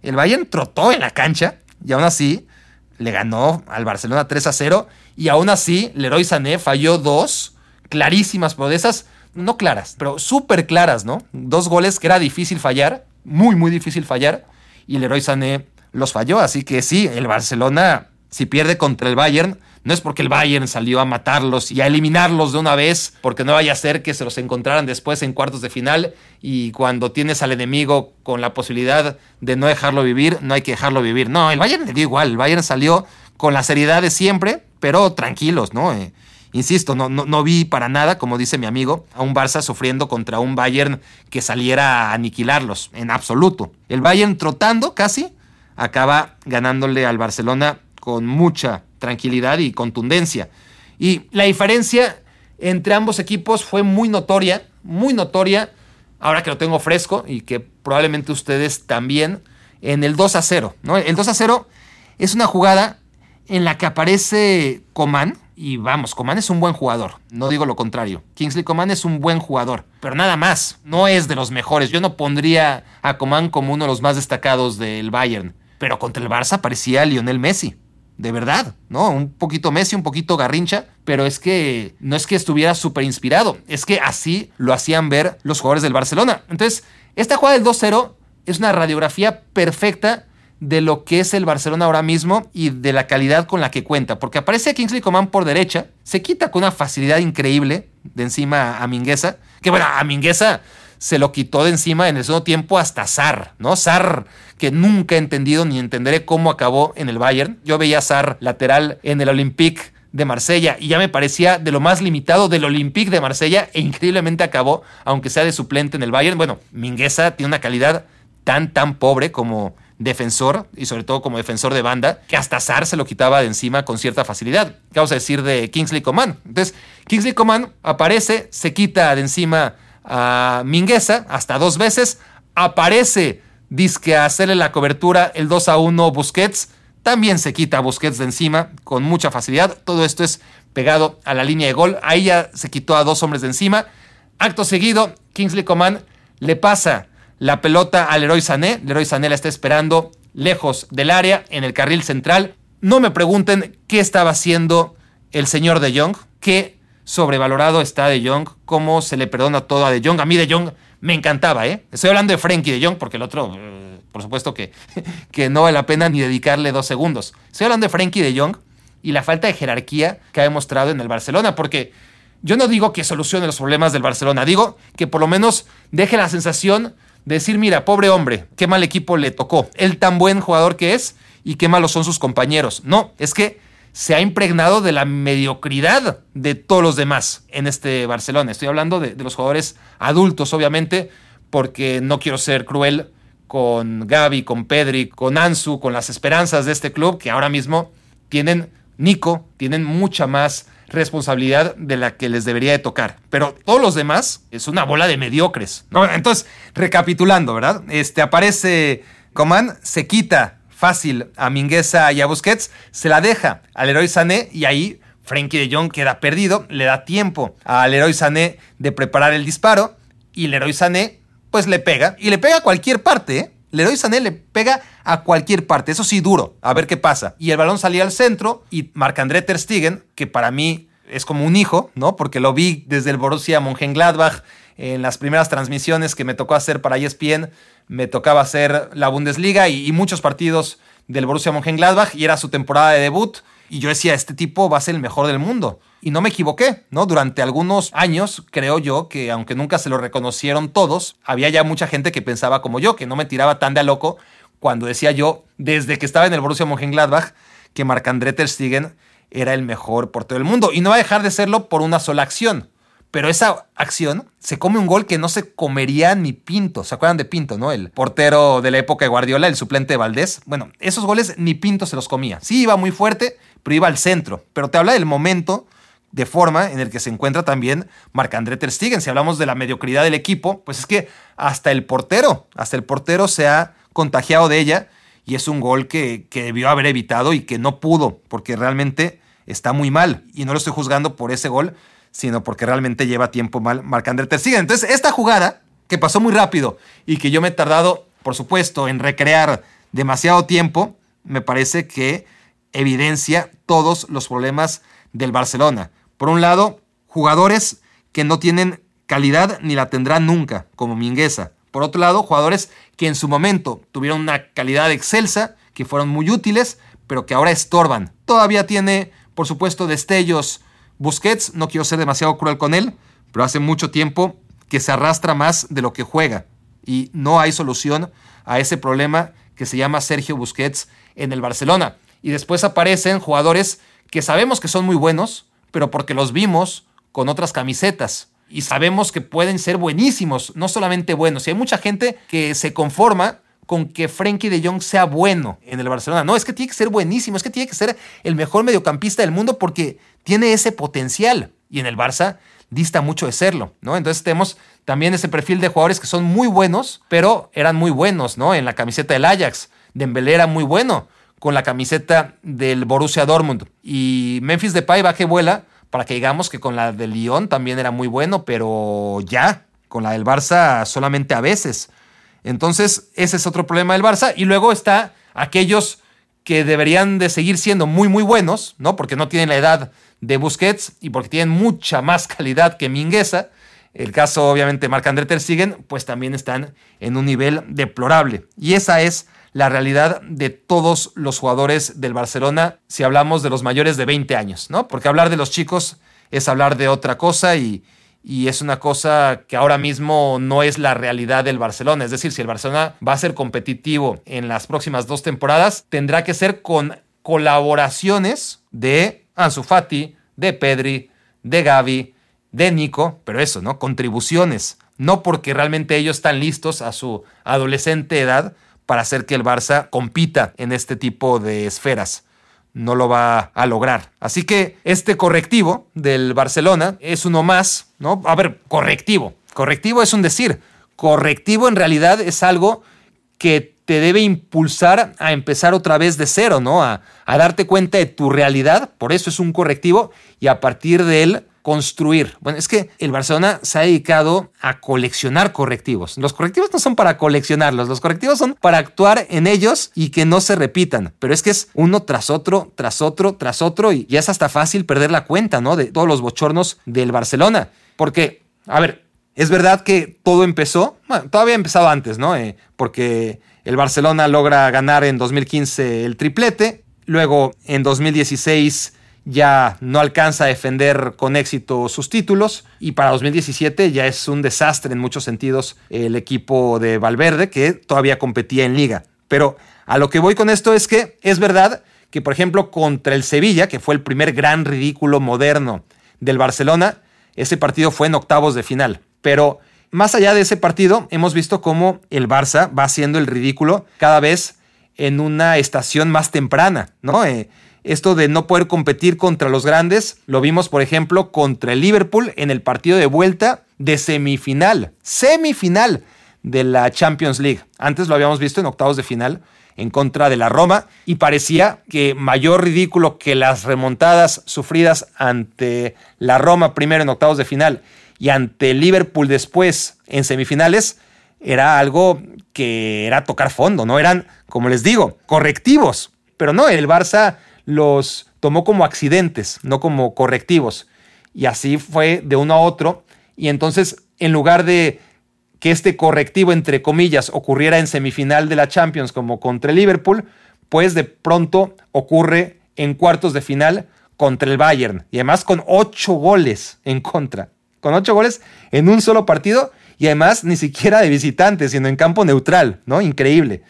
el Bayern trotó en la cancha y aún así le ganó al Barcelona 3 a 0 y aún así Leroy Sané falló dos clarísimas, de esas no claras, pero súper claras, ¿no? Dos goles que era difícil fallar, muy, muy difícil fallar y Leroy Sané los falló. Así que sí, el Barcelona, si pierde contra el Bayern, no es porque el Bayern salió a matarlos y a eliminarlos de una vez, porque no vaya a ser que se los encontraran después en cuartos de final y cuando tienes al enemigo con la posibilidad de no dejarlo vivir, no hay que dejarlo vivir. No, el Bayern le dio igual, el Bayern salió con la seriedad de siempre, pero tranquilos, ¿no? Eh, insisto, no, no, no, vi para nada, como dice mi amigo, a un Barça sufriendo contra un Bayern que saliera a aniquilarlos, en absoluto. El Bayern trotando casi, acaba ganándole al Barcelona con mucha tranquilidad y contundencia. Y la diferencia entre ambos equipos fue muy notoria, muy notoria, ahora que lo tengo fresco y que probablemente ustedes también, en el 2 a 0. ¿no? El 2 a 0 es una jugada en la que aparece Coman, y vamos, Coman es un buen jugador, no digo lo contrario. Kingsley Coman es un buen jugador, pero nada más, no es de los mejores. Yo no pondría a Coman como uno de los más destacados del Bayern, pero contra el Barça parecía Lionel Messi de verdad, ¿no? Un poquito Messi, un poquito Garrincha, pero es que no es que estuviera súper inspirado, es que así lo hacían ver los jugadores del Barcelona. Entonces, esta jugada del 2-0 es una radiografía perfecta de lo que es el Barcelona ahora mismo y de la calidad con la que cuenta, porque aparece Kingsley Coman por derecha, se quita con una facilidad increíble de encima a Mingueza, que bueno, a Mingueza se lo quitó de encima en el segundo tiempo hasta Sar, ¿no? Sar, que nunca he entendido ni entenderé cómo acabó en el Bayern. Yo veía a Sar lateral en el Olympique de Marsella y ya me parecía de lo más limitado del Olympique de Marsella e increíblemente acabó, aunque sea de suplente en el Bayern. Bueno, Mingueza tiene una calidad tan, tan pobre como defensor y sobre todo como defensor de banda, que hasta Sar se lo quitaba de encima con cierta facilidad. ¿Qué vamos a decir de Kingsley Coman? Entonces, Kingsley Coman aparece, se quita de encima a Mingueza hasta dos veces, aparece, disque a hacerle la cobertura el 2 a 1 Busquets, también se quita a Busquets de encima con mucha facilidad, todo esto es pegado a la línea de gol, ahí ya se quitó a dos hombres de encima, acto seguido, Kingsley Coman le pasa la pelota al Leroy Sané, Leroy Sané la está esperando lejos del área, en el carril central, no me pregunten qué estaba haciendo el señor de Jong, que sobrevalorado está De Jong, cómo se le perdona todo a De Jong. A mí De Jong me encantaba, ¿eh? Estoy hablando de Frankie De Jong porque el otro, eh, por supuesto que, que no vale la pena ni dedicarle dos segundos. Estoy hablando de Frankie De Jong y la falta de jerarquía que ha demostrado en el Barcelona, porque yo no digo que solucione los problemas del Barcelona, digo que por lo menos deje la sensación decir, mira, pobre hombre, qué mal equipo le tocó, él tan buen jugador que es y qué malos son sus compañeros. No, es que se ha impregnado de la mediocridad de todos los demás en este Barcelona. Estoy hablando de, los jugadores adultos, obviamente, porque no quiero ser cruel con Gaby, con Pedri, con Ansu, con las esperanzas de este club que ahora mismo tienen, Nico, tienen mucha más responsabilidad de la que les debería de tocar. Pero todos los demás es una bola de mediocres. Entonces, recapitulando, ¿verdad? Este aparece Coman, se quita fácil a Mingueza y a Busquets, se la deja al héroe Sané y ahí Frankie de Jong queda perdido, le da tiempo al héroe Sané de preparar el disparo y el héroe Sané pues le pega y le pega a cualquier parte, ¿eh? Leroy Sané le pega a cualquier parte, eso sí duro, a ver qué pasa. Y el balón salía al centro y Marc-André Ter Stegen, que para mí es como un hijo, ¿no? Porque lo vi desde el Borussia Mönchengladbach en las primeras transmisiones que me tocó hacer para ESPN, me tocaba hacer la Bundesliga y, muchos partidos del Borussia Mönchengladbach y era su temporada de debut Y yo decía, este tipo va a ser el mejor del mundo. Y no me equivoqué, ¿no? Durante algunos años, creo yo, que aunque nunca se lo reconocieron todos, había ya mucha gente que pensaba como yo, que no me tiraba tan de a loco cuando decía yo, desde que estaba en el Borussia Mönchengladbach, que Marc-André Ter Stegen era el mejor portero del mundo. Y no va a dejar de serlo por una sola acción. Pero esa acción se come un gol que no se comería ni Pinto. ¿Se acuerdan de Pinto, no? El portero de la época de Guardiola, el suplente de Valdés. Bueno, esos goles ni Pinto se los comía. Sí, iba muy fuerte, pero iba al centro. Pero te habla del momento de forma en el que se encuentra también Marc-André Ter Stegen. Si hablamos de la mediocridad del equipo, pues es que hasta el portero, hasta el portero se ha contagiado de ella y es un gol que, que debió haber evitado y que no pudo, porque realmente está muy mal. Y no lo estoy juzgando por ese gol, sino porque realmente lleva tiempo mal Marc-André Ter Stegen. Entonces, esta jugada, que pasó muy rápido y que yo me he tardado, por supuesto, en recrear demasiado tiempo, me parece que evidencia todos los problemas del Barcelona. Por un lado, jugadores que no tienen calidad ni la tendrán nunca, como Mingueza. Por otro lado, jugadores que en su momento tuvieron una calidad excelsa, que fueron muy útiles, pero que ahora estorban. Todavía tiene, por supuesto, destellos Busquets, no quiero ser demasiado cruel con él, pero hace mucho tiempo que se arrastra más de lo que juega y no hay solución a ese problema que se llama Sergio Busquets en el Barcelona. Y después aparecen jugadores que sabemos que son muy buenos, pero porque los vimos con otras camisetas y sabemos que pueden ser buenísimos, no solamente buenos. Y hay mucha gente que se conforma con que Frenkie de Jong sea bueno en el Barcelona. No, es que tiene que ser buenísimo, es que tiene que ser el mejor mediocampista del mundo porque tiene ese potencial. Y en el Barça dista mucho de serlo, ¿no? Entonces tenemos también ese perfil de jugadores que son muy buenos, pero eran muy buenos, ¿no? En la camiseta del Ajax, Dembélé era muy bueno con la camiseta del Borussia Dortmund y Memphis Depay va que vuela para que digamos que con la del Lyon también era muy bueno, pero ya, con la del Barça solamente a veces. Entonces, ese es otro problema del Barça. Y luego está aquellos que deberían de seguir siendo muy, muy buenos, ¿no? Porque no tienen la edad de Busquets y porque tienen mucha más calidad que Mingueza. El caso, obviamente, Marc-André Ter Stegen, pues también están en un nivel deplorable. Y esa es la realidad de todos los jugadores del Barcelona si hablamos de los mayores de 20 años, ¿no? Porque hablar de los chicos es hablar de otra cosa y, y es una cosa que ahora mismo no es la realidad del Barcelona. Es decir, si el Barcelona va a ser competitivo en las próximas dos temporadas, tendrá que ser con colaboraciones de Ansu Fati, de Pedri, de Gavi, de Nico, pero eso, ¿no? Contribuciones, no porque realmente ellos están listos a su adolescente edad para hacer que el Barça compita en este tipo de esferas no lo va a lograr. Así que este correctivo del Barcelona es uno más, ¿no? A ver, correctivo. Correctivo es un decir. Correctivo en realidad es algo que te debe impulsar a empezar otra vez de cero, ¿no? A, a darte cuenta de tu realidad, por eso es un correctivo, y a partir de él construir. Bueno, es que el Barcelona se ha dedicado a coleccionar correctivos. Los correctivos no son para coleccionarlos, los correctivos son para actuar en ellos y que no se repitan. Pero es que es uno tras otro, tras otro, tras otro y ya es hasta fácil perder la cuenta, ¿no? De todos los bochornos del Barcelona. Porque, a ver, es verdad que todo empezó, bueno, todavía empezado antes, ¿no? Eh, porque el Barcelona logra ganar en 2015 el triplete, luego en 2016 ya no alcanza a defender con éxito sus títulos y para 2017 ya es un desastre en muchos sentidos el equipo de Valverde que todavía competía en liga. Pero a lo que voy con esto es que es verdad que por ejemplo contra el Sevilla, que fue el primer gran ridículo moderno del Barcelona, ese partido fue en octavos de final. Pero más allá de ese partido, hemos visto cómo el Barça va haciendo el ridículo cada vez en una estación más temprana, ¿no? Eh, esto de no poder competir contra los grandes, lo vimos por ejemplo contra el Liverpool en el partido de vuelta de semifinal, semifinal de la Champions League. Antes lo habíamos visto en octavos de final en contra de la Roma y parecía que mayor ridículo que las remontadas sufridas ante la Roma primero en octavos de final y ante Liverpool después en semifinales era algo que era tocar fondo, ¿no? Eran, como les digo, correctivos. Pero no, el Barça los tomó como accidentes, no como correctivos. Y así fue de uno a otro. Y entonces, en lugar de que este correctivo, entre comillas, ocurriera en semifinal de la Champions como contra el Liverpool, pues de pronto ocurre
en cuartos de final contra el Bayern. Y además con ocho goles en contra. Con ocho goles en un solo partido. Y además ni siquiera de visitante, sino en campo neutral, ¿no? Increíble.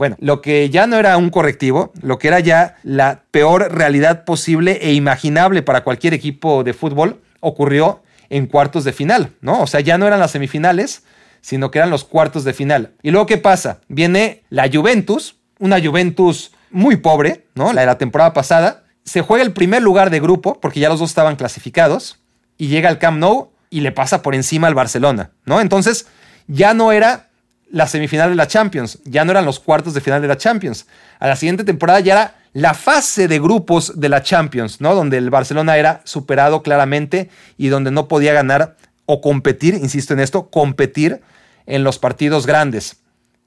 Bueno, lo que ya no era un correctivo, lo que era ya la peor realidad posible e imaginable para cualquier equipo de fútbol, ocurrió en cuartos de final, ¿no? O sea, ya no eran las semifinales, sino que eran los cuartos de final. Y luego, ¿qué pasa? Viene la Juventus, una Juventus muy pobre, ¿no? La de la temporada pasada. Se juega el primer lugar de grupo, porque ya los dos estaban clasificados, y llega al Camp Nou y le pasa por encima al Barcelona, ¿no? Entonces, ya no era la semifinal de la Champions, ya no eran los cuartos de final de la Champions. A la siguiente temporada ya era la fase de grupos de la Champions, ¿no? Donde el Barcelona era superado claramente y donde no podía ganar o competir, insisto en esto, competir en los partidos grandes.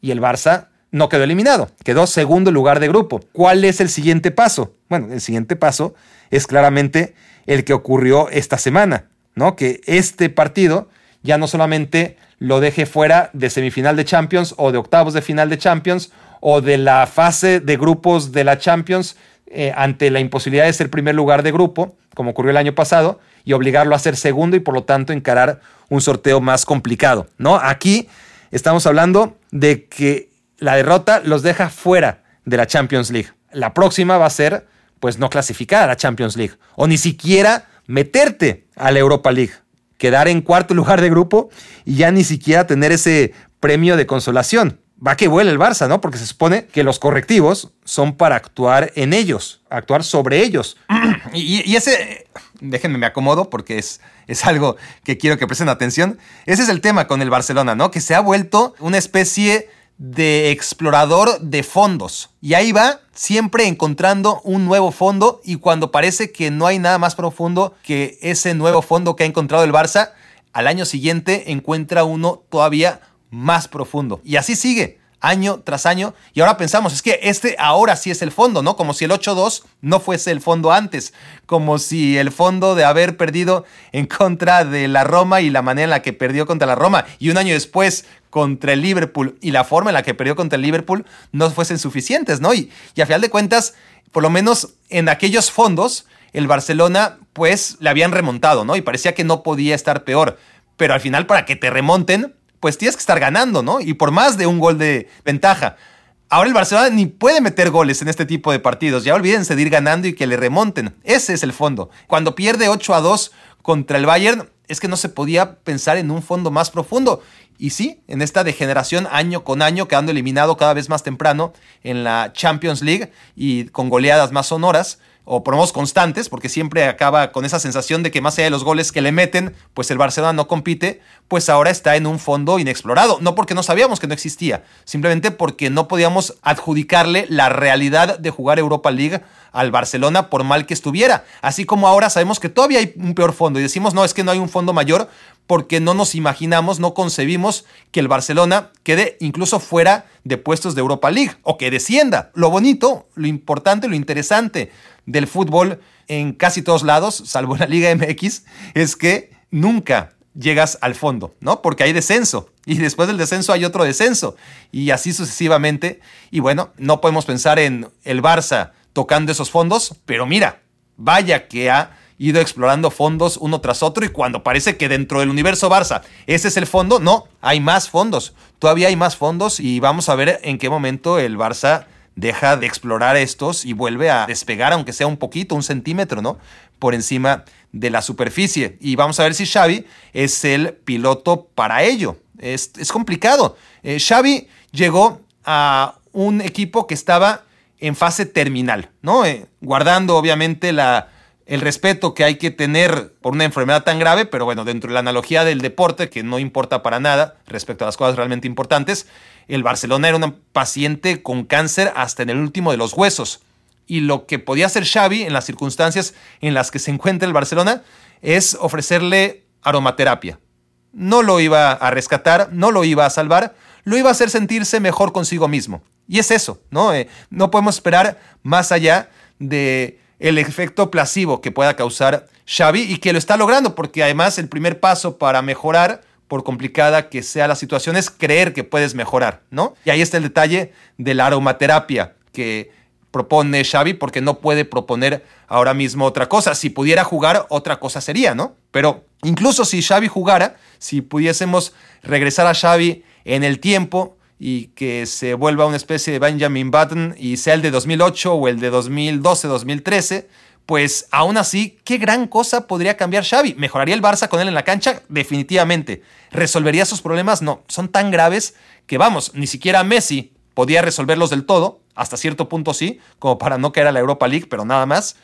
Y el Barça no quedó eliminado, quedó segundo lugar de grupo. ¿Cuál es el siguiente paso? Bueno, el siguiente paso es claramente el que ocurrió esta semana, ¿no? Que este partido ya no solamente lo deje fuera de semifinal de Champions o de octavos de final de Champions o de la fase de grupos de la Champions eh, ante la imposibilidad de ser primer lugar de grupo, como ocurrió el año pasado, y obligarlo a ser segundo y por lo tanto encarar un sorteo más complicado. ¿no? Aquí estamos hablando de que la derrota los deja fuera de la Champions League. La próxima va a ser, pues, no clasificar a la Champions League o ni siquiera meterte a la Europa League quedar en cuarto lugar de grupo y ya ni siquiera tener ese premio de consolación. Va que vuela el Barça, ¿no? Porque se supone que los correctivos son para actuar en ellos, actuar sobre ellos.
Y, ese, déjenme me acomodo porque es, es algo que quiero que presten atención. Ese es el tema con el Barcelona, ¿no? Que se ha vuelto una especie de explorador de fondos. Y ahí va siempre encontrando un nuevo fondo y cuando parece que no hay nada más profundo que ese nuevo fondo que ha encontrado el Barça, al año siguiente encuentra uno todavía más profundo. Y así sigue año tras año. Y ahora pensamos, es que este ahora sí es el fondo, ¿no? Como si el 8-2 no fuese el fondo antes. Como si el fondo de haber perdido en contra de la Roma y la manera en la que perdió contra la Roma. Y un año después contra el Liverpool y la forma en la que perdió contra el Liverpool no fuesen suficientes, ¿no? Y, y a final de cuentas, por lo menos en aquellos fondos, el Barcelona pues le habían remontado, ¿no? Y parecía que no podía estar peor. Pero al final, para que te remonten, pues tienes que estar ganando, ¿no? Y por más de un gol de ventaja. Ahora el Barcelona ni puede meter goles en este tipo de partidos. Ya olvídense de ir ganando y que le remonten. Ese es el fondo. Cuando pierde 8 a 2 contra el Bayern, es que no se podía pensar en un fondo más profundo. Y sí, en esta degeneración año con año, quedando eliminado cada vez más temprano en la Champions League y con goleadas más sonoras, o por constantes, porque siempre acaba con esa sensación de que más allá de los goles que le meten, pues el Barcelona no compite, pues ahora está en un fondo inexplorado. No porque no sabíamos que no existía, simplemente porque no podíamos adjudicarle la realidad de jugar Europa League al Barcelona por mal que estuviera. Así como ahora sabemos que todavía hay un peor fondo y decimos, no, es que no hay un fondo mayor porque no nos imaginamos, no concebimos que el Barcelona quede incluso fuera de puestos de Europa League o que descienda. Lo bonito, lo importante, lo interesante del fútbol en casi todos lados, salvo en la Liga MX, es que nunca llegas al fondo, ¿no? Porque hay descenso y después del descenso hay otro descenso y así sucesivamente. Y bueno, no podemos pensar en el Barça tocando esos fondos, pero mira, vaya que ha ido explorando fondos uno tras otro y cuando parece que dentro del universo Barça ese es el fondo, no, hay más fondos, todavía hay más fondos y vamos a ver en qué momento el Barça deja de explorar estos y vuelve a despegar, aunque sea un poquito, un centímetro, ¿no? Por encima de la superficie. Y vamos a ver si Xavi es el piloto para ello. Es, complicado. Eh, Xavi llegó a un equipo que estaba en fase terminal, ¿no? Eh, guardando obviamente la, el respeto que hay que tener por una enfermedad tan grave, pero bueno, dentro de la analogía del deporte, que no importa para nada respecto a las cosas realmente importantes, el Barcelona era un paciente con cáncer hasta en el último de los huesos. Y lo que podía hacer Xavi en las circunstancias en las que se encuentra el Barcelona es ofrecerle aromaterapia. No lo iba a rescatar, no lo iba a salvar, lo iba a hacer sentirse mejor consigo mismo. Y es eso, ¿no? Eh, no podemos esperar más allá de el efecto placebo que pueda causar Xavi y que lo está logrando, porque además el primer paso para mejorar por complicada que sea la situación, es creer que puedes mejorar, ¿no? Y ahí está el detalle de la aromaterapia, que propone Xavi porque no puede proponer ahora mismo otra cosa. Si pudiera jugar, otra cosa sería, ¿no? Pero incluso si Xavi jugara, si pudiésemos regresar a Xavi en el tiempo y que se vuelva una especie de Benjamin Button y sea el de 2008 o el de 2012, 2013, pues aún así, ¿qué gran cosa podría cambiar Xavi? ¿Mejoraría el Barça con él en la cancha? Definitivamente. ¿Resolvería sus problemas? No, son tan graves que vamos, ni siquiera Messi podía resolverlos del todo, hasta cierto punto sí, como para no caer a la Europa League, pero nada más.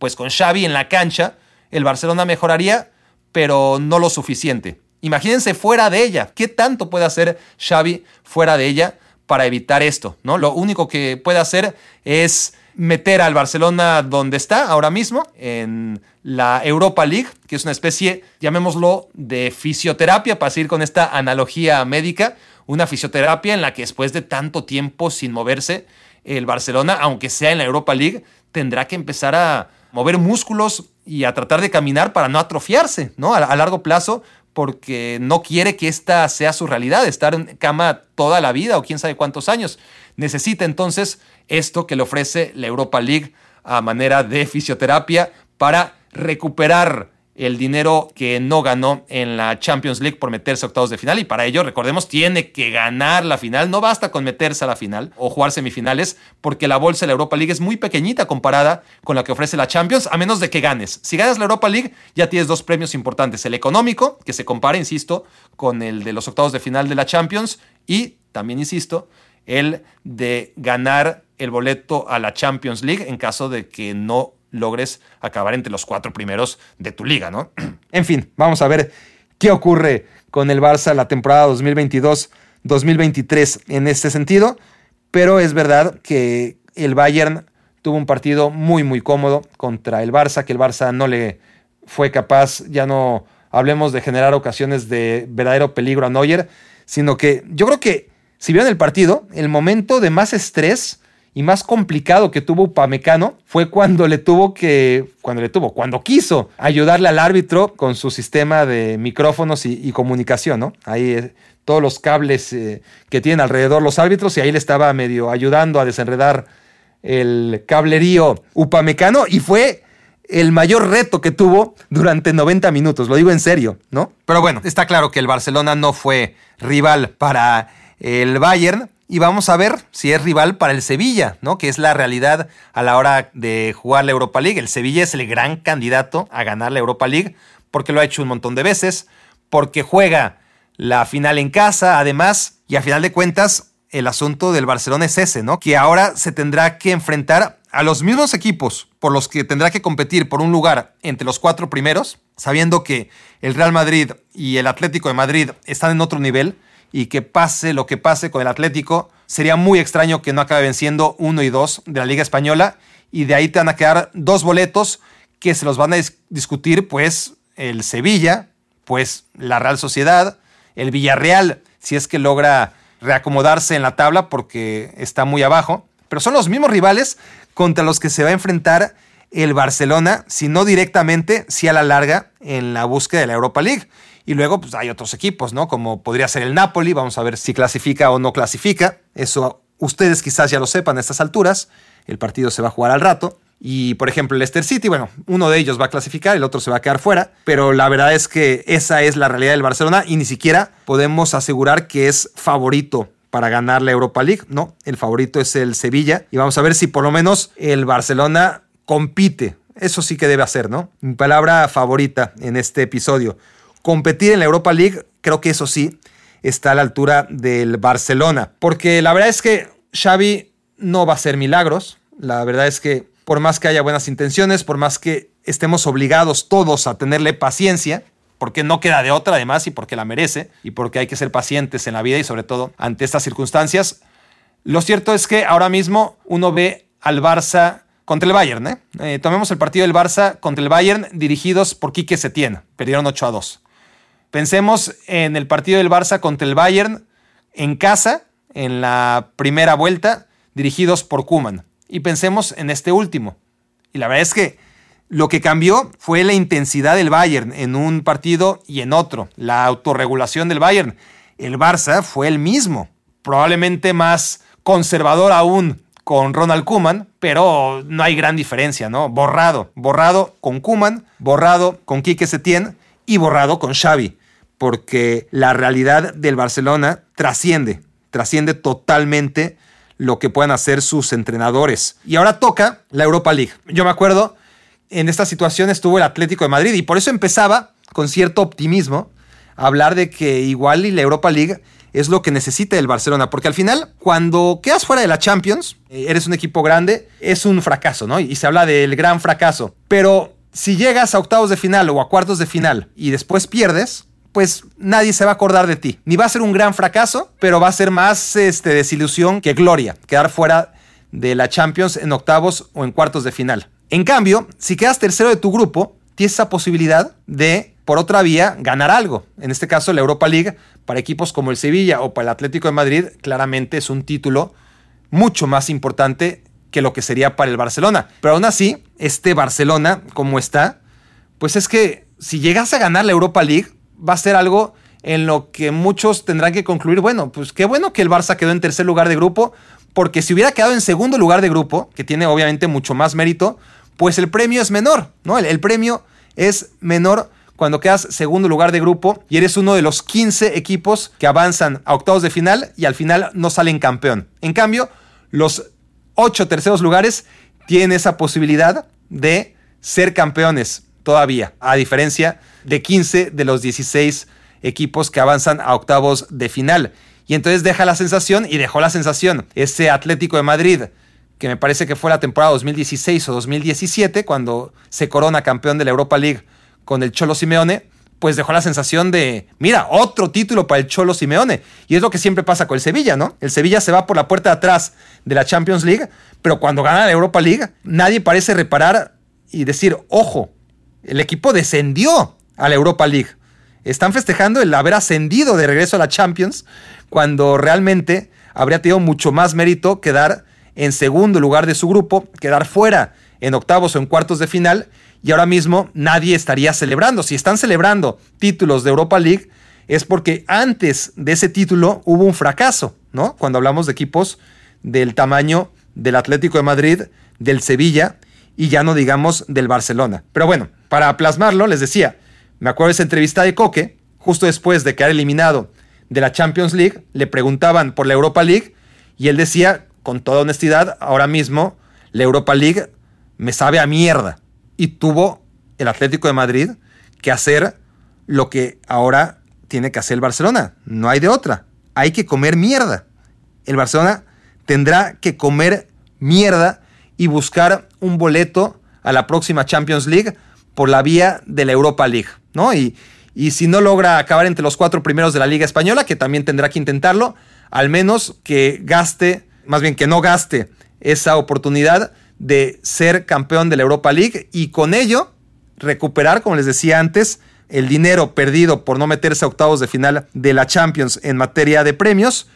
Pues con Xavi en la cancha, el Barcelona mejoraría, pero no lo suficiente. Imagínense fuera de ella. ¿Qué tanto puede hacer Xavi fuera de ella para evitar esto? ¿no? Lo único que puede hacer es meter al Barcelona donde está ahora mismo, en la Europa League, que es una especie, llamémoslo, de fisioterapia, para seguir con esta analogía médica, una fisioterapia en la que después de tanto tiempo sin moverse, el Barcelona, aunque sea en la Europa League, tendrá que empezar a mover músculos y a tratar de caminar para no atrofiarse, ¿no? A, largo plazo, porque no quiere que esta sea su realidad, estar en cama toda la vida o quién sabe cuántos años. Necesita entonces esto que le ofrece la Europa League a manera de fisioterapia para recuperar el dinero que no ganó en la Champions League por meterse a octavos de final y para ello, recordemos, tiene que ganar la final, no basta con meterse a la final o jugar semifinales porque la bolsa de la Europa League es muy pequeñita comparada con la que ofrece la Champions, a menos de que ganes. Si ganas la Europa League, ya tienes dos premios importantes, el económico, que se compara, insisto, con el de los octavos de final de la Champions y también, insisto, el de ganar el boleto a la Champions League en caso de que no logres acabar entre los cuatro primeros de tu liga, ¿no?
En fin, vamos a ver qué ocurre con el Barça la temporada 2022-2023 en este sentido, pero es verdad que el Bayern tuvo un partido muy muy cómodo contra el Barça, que el Barça no le fue capaz, ya no hablemos de generar ocasiones de verdadero peligro a Neuer, sino que yo creo que si vieron el partido, el momento de más estrés y más complicado que tuvo Upamecano fue cuando le tuvo que, cuando le tuvo, cuando quiso ayudarle al árbitro con su sistema de micrófonos y, comunicación, ¿no? Ahí eh, todos los cables eh, que tienen alrededor los árbitros y ahí le estaba medio ayudando a desenredar el cablerío Upamecano y fue el mayor reto que tuvo durante 90 minutos, lo digo en serio, ¿no?
Pero bueno, está claro que el Barcelona no fue rival para el Bayern, y vamos a ver si es rival para el Sevilla, ¿no? Que es la realidad a la hora de jugar la Europa League. El Sevilla es el gran candidato a ganar la Europa League porque lo ha hecho un montón de veces, porque juega la final en casa, además, y a final de cuentas, el asunto del Barcelona es ese, ¿no? Que ahora se tendrá que enfrentar a los mismos equipos por los que tendrá que competir por un lugar entre los cuatro primeros, sabiendo que el Real Madrid y el Atlético de Madrid están en otro nivel y que pase lo que pase con el Atlético, sería muy extraño que no acabe venciendo uno y dos de la Liga Española y de ahí te van a quedar dos boletos que se los van a discutir pues el Sevilla, pues la Real Sociedad, el Villarreal, si es que logra reacomodarse en la tabla porque está muy abajo, pero son los mismos rivales contra los que se va a enfrentar el Barcelona, si no directamente, si a la larga en la búsqueda de la Europa League. Y luego pues, hay otros equipos, ¿no? Como podría ser el Napoli, vamos a ver si clasifica o no clasifica. Eso ustedes quizás ya lo sepan a estas alturas. El partido se va a jugar al rato. Y por ejemplo, el Leicester City, bueno, uno de ellos va a clasificar, el otro se va a quedar fuera, pero la verdad es que esa es la realidad del Barcelona y ni siquiera podemos asegurar que es favorito para ganar la Europa League, no, el favorito es el Sevilla y vamos a ver si por lo menos el Barcelona compite, eso sí que debe hacer, ¿no? Mi palabra favorita en este episodio, competir en la Europa League, creo que eso sí está a la altura del Barcelona. Porque la verdad es que Xavi no va a hacer milagros. La verdad es que por más que haya buenas intenciones, por más que estemos obligados todos a tenerle paciencia, porque no queda de otra además y porque la merece y porque hay que ser pacientes en la vida y sobre todo ante estas circunstancias, lo cierto es que ahora mismo uno ve al Barça contra el Bayern. ¿eh? eh tomemos el partido del Barça contra el Bayern dirigidos por Quique Setién. Perdieron 8 a 2. Pensemos en el partido del Barça contra el Bayern en casa, en la primera vuelta, dirigidos por Kuman. Y pensemos en este último. Y la verdad es que lo que cambió fue la intensidad del Bayern en un partido y en otro, la autorregulación del Bayern. El Barça fue el mismo, probablemente más conservador aún con Ronald Kuman, pero no hay gran diferencia, ¿no? Borrado, borrado con Kuman, borrado con Quique Setién y borrado con Xavi, porque la realidad del Barcelona trasciende, trasciende totalmente lo que puedan hacer sus entrenadores. Y ahora toca la Europa League. Yo me acuerdo, en esta situación estuvo el Atlético de Madrid y por eso empezaba con cierto optimismo a hablar de que igual y la Europa League es lo que necesita el Barcelona, porque al final, cuando quedas fuera de la Champions, eh, eres un equipo grande, es un fracaso, ¿no? Y se habla del gran fracaso. Pero si llegas a octavos de final o a cuartos de final y después pierdes, pues nadie se va a acordar de ti. Ni va a ser un gran fracaso, pero va a ser más este, desilusión que gloria, quedar fuera de la Champions en octavos o en cuartos de final. En cambio, si quedas tercero de tu grupo, tienes esa posibilidad de por otra vía, ganar algo. En este caso, la Europa League, para equipos como el Sevilla o para el Atlético de Madrid, claramente es un título mucho más importante que lo que sería para el Barcelona. Pero aún así, este Barcelona, como está, pues es que si llegas a ganar la Europa League, va a ser algo en lo que muchos tendrán que concluir, bueno, pues qué bueno que el Barça quedó en tercer lugar de grupo, porque si hubiera quedado en segundo lugar de grupo, que tiene obviamente mucho más mérito, pues el premio es menor, ¿no? El, el premio es menor cuando quedas segundo lugar de grupo y eres uno de los 15 equipos que avanzan a octavos de final y al final no salen campeón. En cambio, los 8 terceros lugares tienen esa posibilidad de ser campeones todavía, a diferencia de 15 de los 16 equipos que avanzan a octavos de final. Y entonces deja la sensación, y dejó la sensación, ese Atlético de Madrid, que me parece que fue la temporada 2016 o 2017, cuando se corona campeón de la Europa League con el Cholo Simeone, pues dejó la sensación de, mira, otro título para el Cholo Simeone. Y es lo que siempre pasa con el Sevilla, ¿no? El Sevilla se va por la puerta de atrás de la Champions League, pero cuando gana la Europa League, nadie parece reparar y decir, ojo, el equipo descendió a la Europa League. Están festejando el haber ascendido de regreso a la Champions, cuando realmente habría tenido mucho más mérito quedar en segundo lugar de su grupo, quedar fuera en octavos o en cuartos de final y ahora mismo nadie estaría celebrando. Si están celebrando títulos de Europa League, es porque antes de ese título hubo un fracaso, ¿no? Cuando hablamos de equipos del tamaño del Atlético de Madrid, del Sevilla y ya no digamos del Barcelona. Pero bueno, para plasmarlo, les decía, me acuerdo de esa entrevista de Coque, justo después de quedar eliminado de la Champions League, le preguntaban por la Europa League y él decía, con toda honestidad, ahora mismo la Europa League me sabe a mierda y tuvo el Atlético de Madrid que hacer lo que ahora tiene que hacer el Barcelona. No hay de otra. Hay que comer mierda. El Barcelona tendrá que comer mierda y buscar un boleto a la próxima Champions League por la vía de la Europa League, ¿no? Y, y si no logra acabar entre los cuatro primeros de la Liga Española, que también tendrá que intentarlo, al menos que gaste, más bien que no gaste esa oportunidad de ser campeón de la Europa League y con ello recuperar, como les decía antes, el dinero perdido por no meterse a octavos de final de la Champions en materia de premios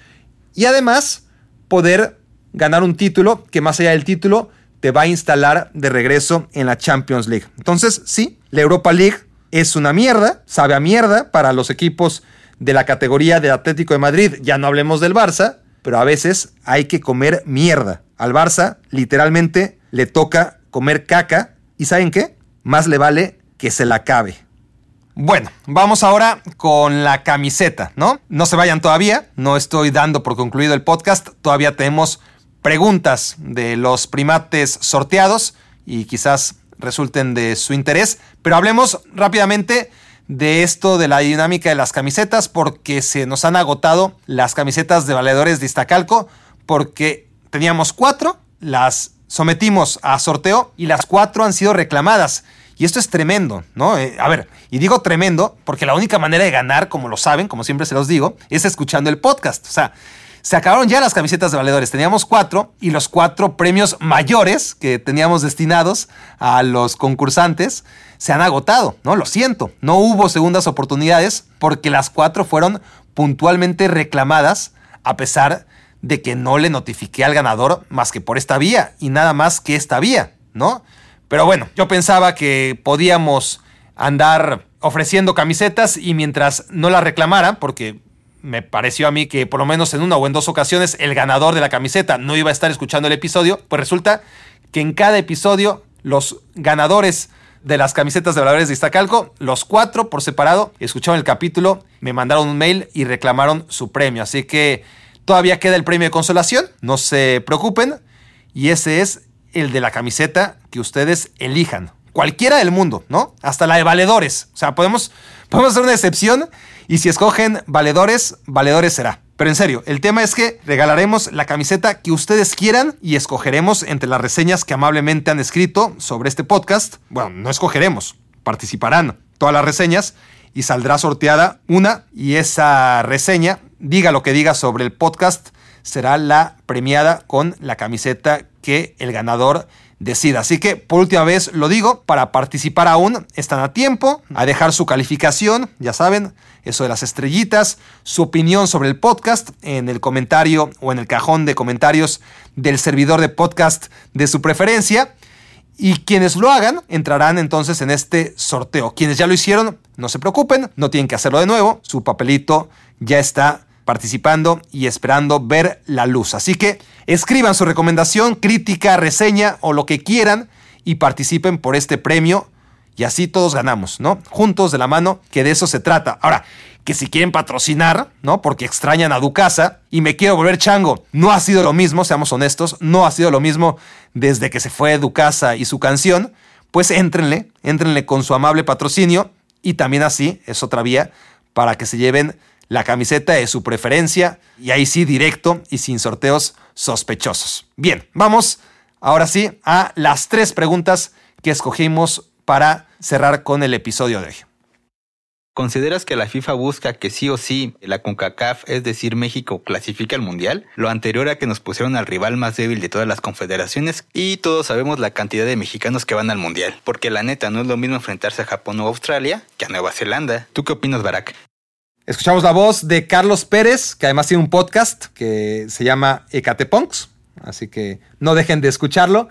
y además poder ganar un título que más allá del título te va a instalar de regreso en la Champions League. Entonces, sí, la Europa League es una mierda, sabe a mierda para los equipos de la categoría de Atlético de Madrid, ya no hablemos del Barça, pero a veces hay que comer mierda. Al Barça, literalmente, le toca comer caca. ¿Y saben qué? Más le vale que se la acabe. Bueno, vamos ahora con la camiseta, ¿no? No se vayan todavía, no estoy dando por concluido el podcast, todavía tenemos preguntas de los primates sorteados y quizás resulten de su interés, pero hablemos rápidamente de esto de la dinámica de las camisetas porque se nos han agotado las camisetas de valedores de Iztacalco porque teníamos cuatro, las sometimos a sorteo y las cuatro han sido reclamadas. Y esto es tremendo, ¿no? Eh, a ver, y digo tremendo porque la única manera de ganar, como lo saben, como siempre se los digo, es escuchando el podcast. O sea, se acabaron ya las camisetas de valedores. Teníamos cuatro y los cuatro premios mayores que teníamos destinados a los concursantes se han agotado, ¿no? Lo siento, no hubo segundas oportunidades porque las cuatro fueron puntualmente reclamadas a pesar de que no le notifiqué al ganador más que por esta vía y nada más que esta vía, ¿no? Pero bueno, yo pensaba que podíamos andar ofreciendo camisetas y mientras no las reclamaran, porque me pareció a mí que por lo menos en una o en dos ocasiones el ganador de la camiseta no iba a estar escuchando el episodio, pues resulta que en cada episodio los ganadores de las camisetas de valores de Iztacalco, los cuatro por separado, escucharon el capítulo, me mandaron un mail y reclamaron su premio. Así que todavía queda el premio de consolación, no se preocupen. Y ese es el de la camiseta que ustedes elijan. Cualquiera del mundo, ¿no? Hasta la de valedores. O sea, podemos, podemos hacer una excepción y si escogen valedores, valedores será. Pero en serio, el tema es que regalaremos la camiseta que ustedes quieran y escogeremos entre las reseñas que amablemente han escrito sobre este podcast. Bueno, no escogeremos, participarán todas las reseñas y saldrá sorteada una y esa reseña, diga lo que diga sobre el podcast, será la premiada con la camiseta que el ganador decida. Así que por última vez lo digo, para participar aún están a tiempo, a dejar su calificación, ya saben, eso de las estrellitas, su opinión sobre el podcast en el comentario o en el cajón de comentarios del servidor de podcast de su preferencia. Y quienes lo hagan entrarán entonces en este sorteo. Quienes ya lo hicieron, no se preocupen, no tienen que hacerlo de nuevo. Su papelito ya está participando y esperando ver la luz. Así que escriban su recomendación, crítica, reseña o lo que quieran y participen por este premio y así todos ganamos, ¿no? Juntos de la mano, que de eso se trata. Ahora, que si quieren patrocinar, ¿no? Porque extrañan a Ducasa y me quiero volver chango, no ha sido lo mismo, seamos honestos, no ha sido lo mismo desde que se fue Ducasa y su canción, pues éntrenle, éntrenle con su amable patrocinio y también así es otra vía para que se lleven la camiseta de su preferencia y ahí sí directo y sin sorteos sospechosos. Bien, vamos ahora sí a las tres preguntas que escogimos para cerrar con el episodio de hoy.
¿Consideras que la FIFA busca que sí o sí la CONCACAF, es decir, México, clasifique al Mundial? Lo anterior a que nos pusieron al rival más débil de todas las confederaciones y todos sabemos la cantidad de mexicanos que van al Mundial. Porque la neta no es lo mismo enfrentarse a Japón o Australia que a Nueva Zelanda. ¿Tú qué opinas, Barack?
Escuchamos la voz de Carlos Pérez, que además tiene un podcast que se llama Ecateponks, así que no dejen de escucharlo.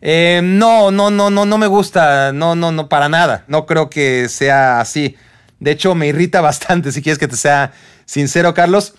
Eh, no, no, no, no, no me gusta, no, no, no, para nada. No creo que sea así. De hecho, me irrita bastante, si quieres que te sea sincero, Carlos,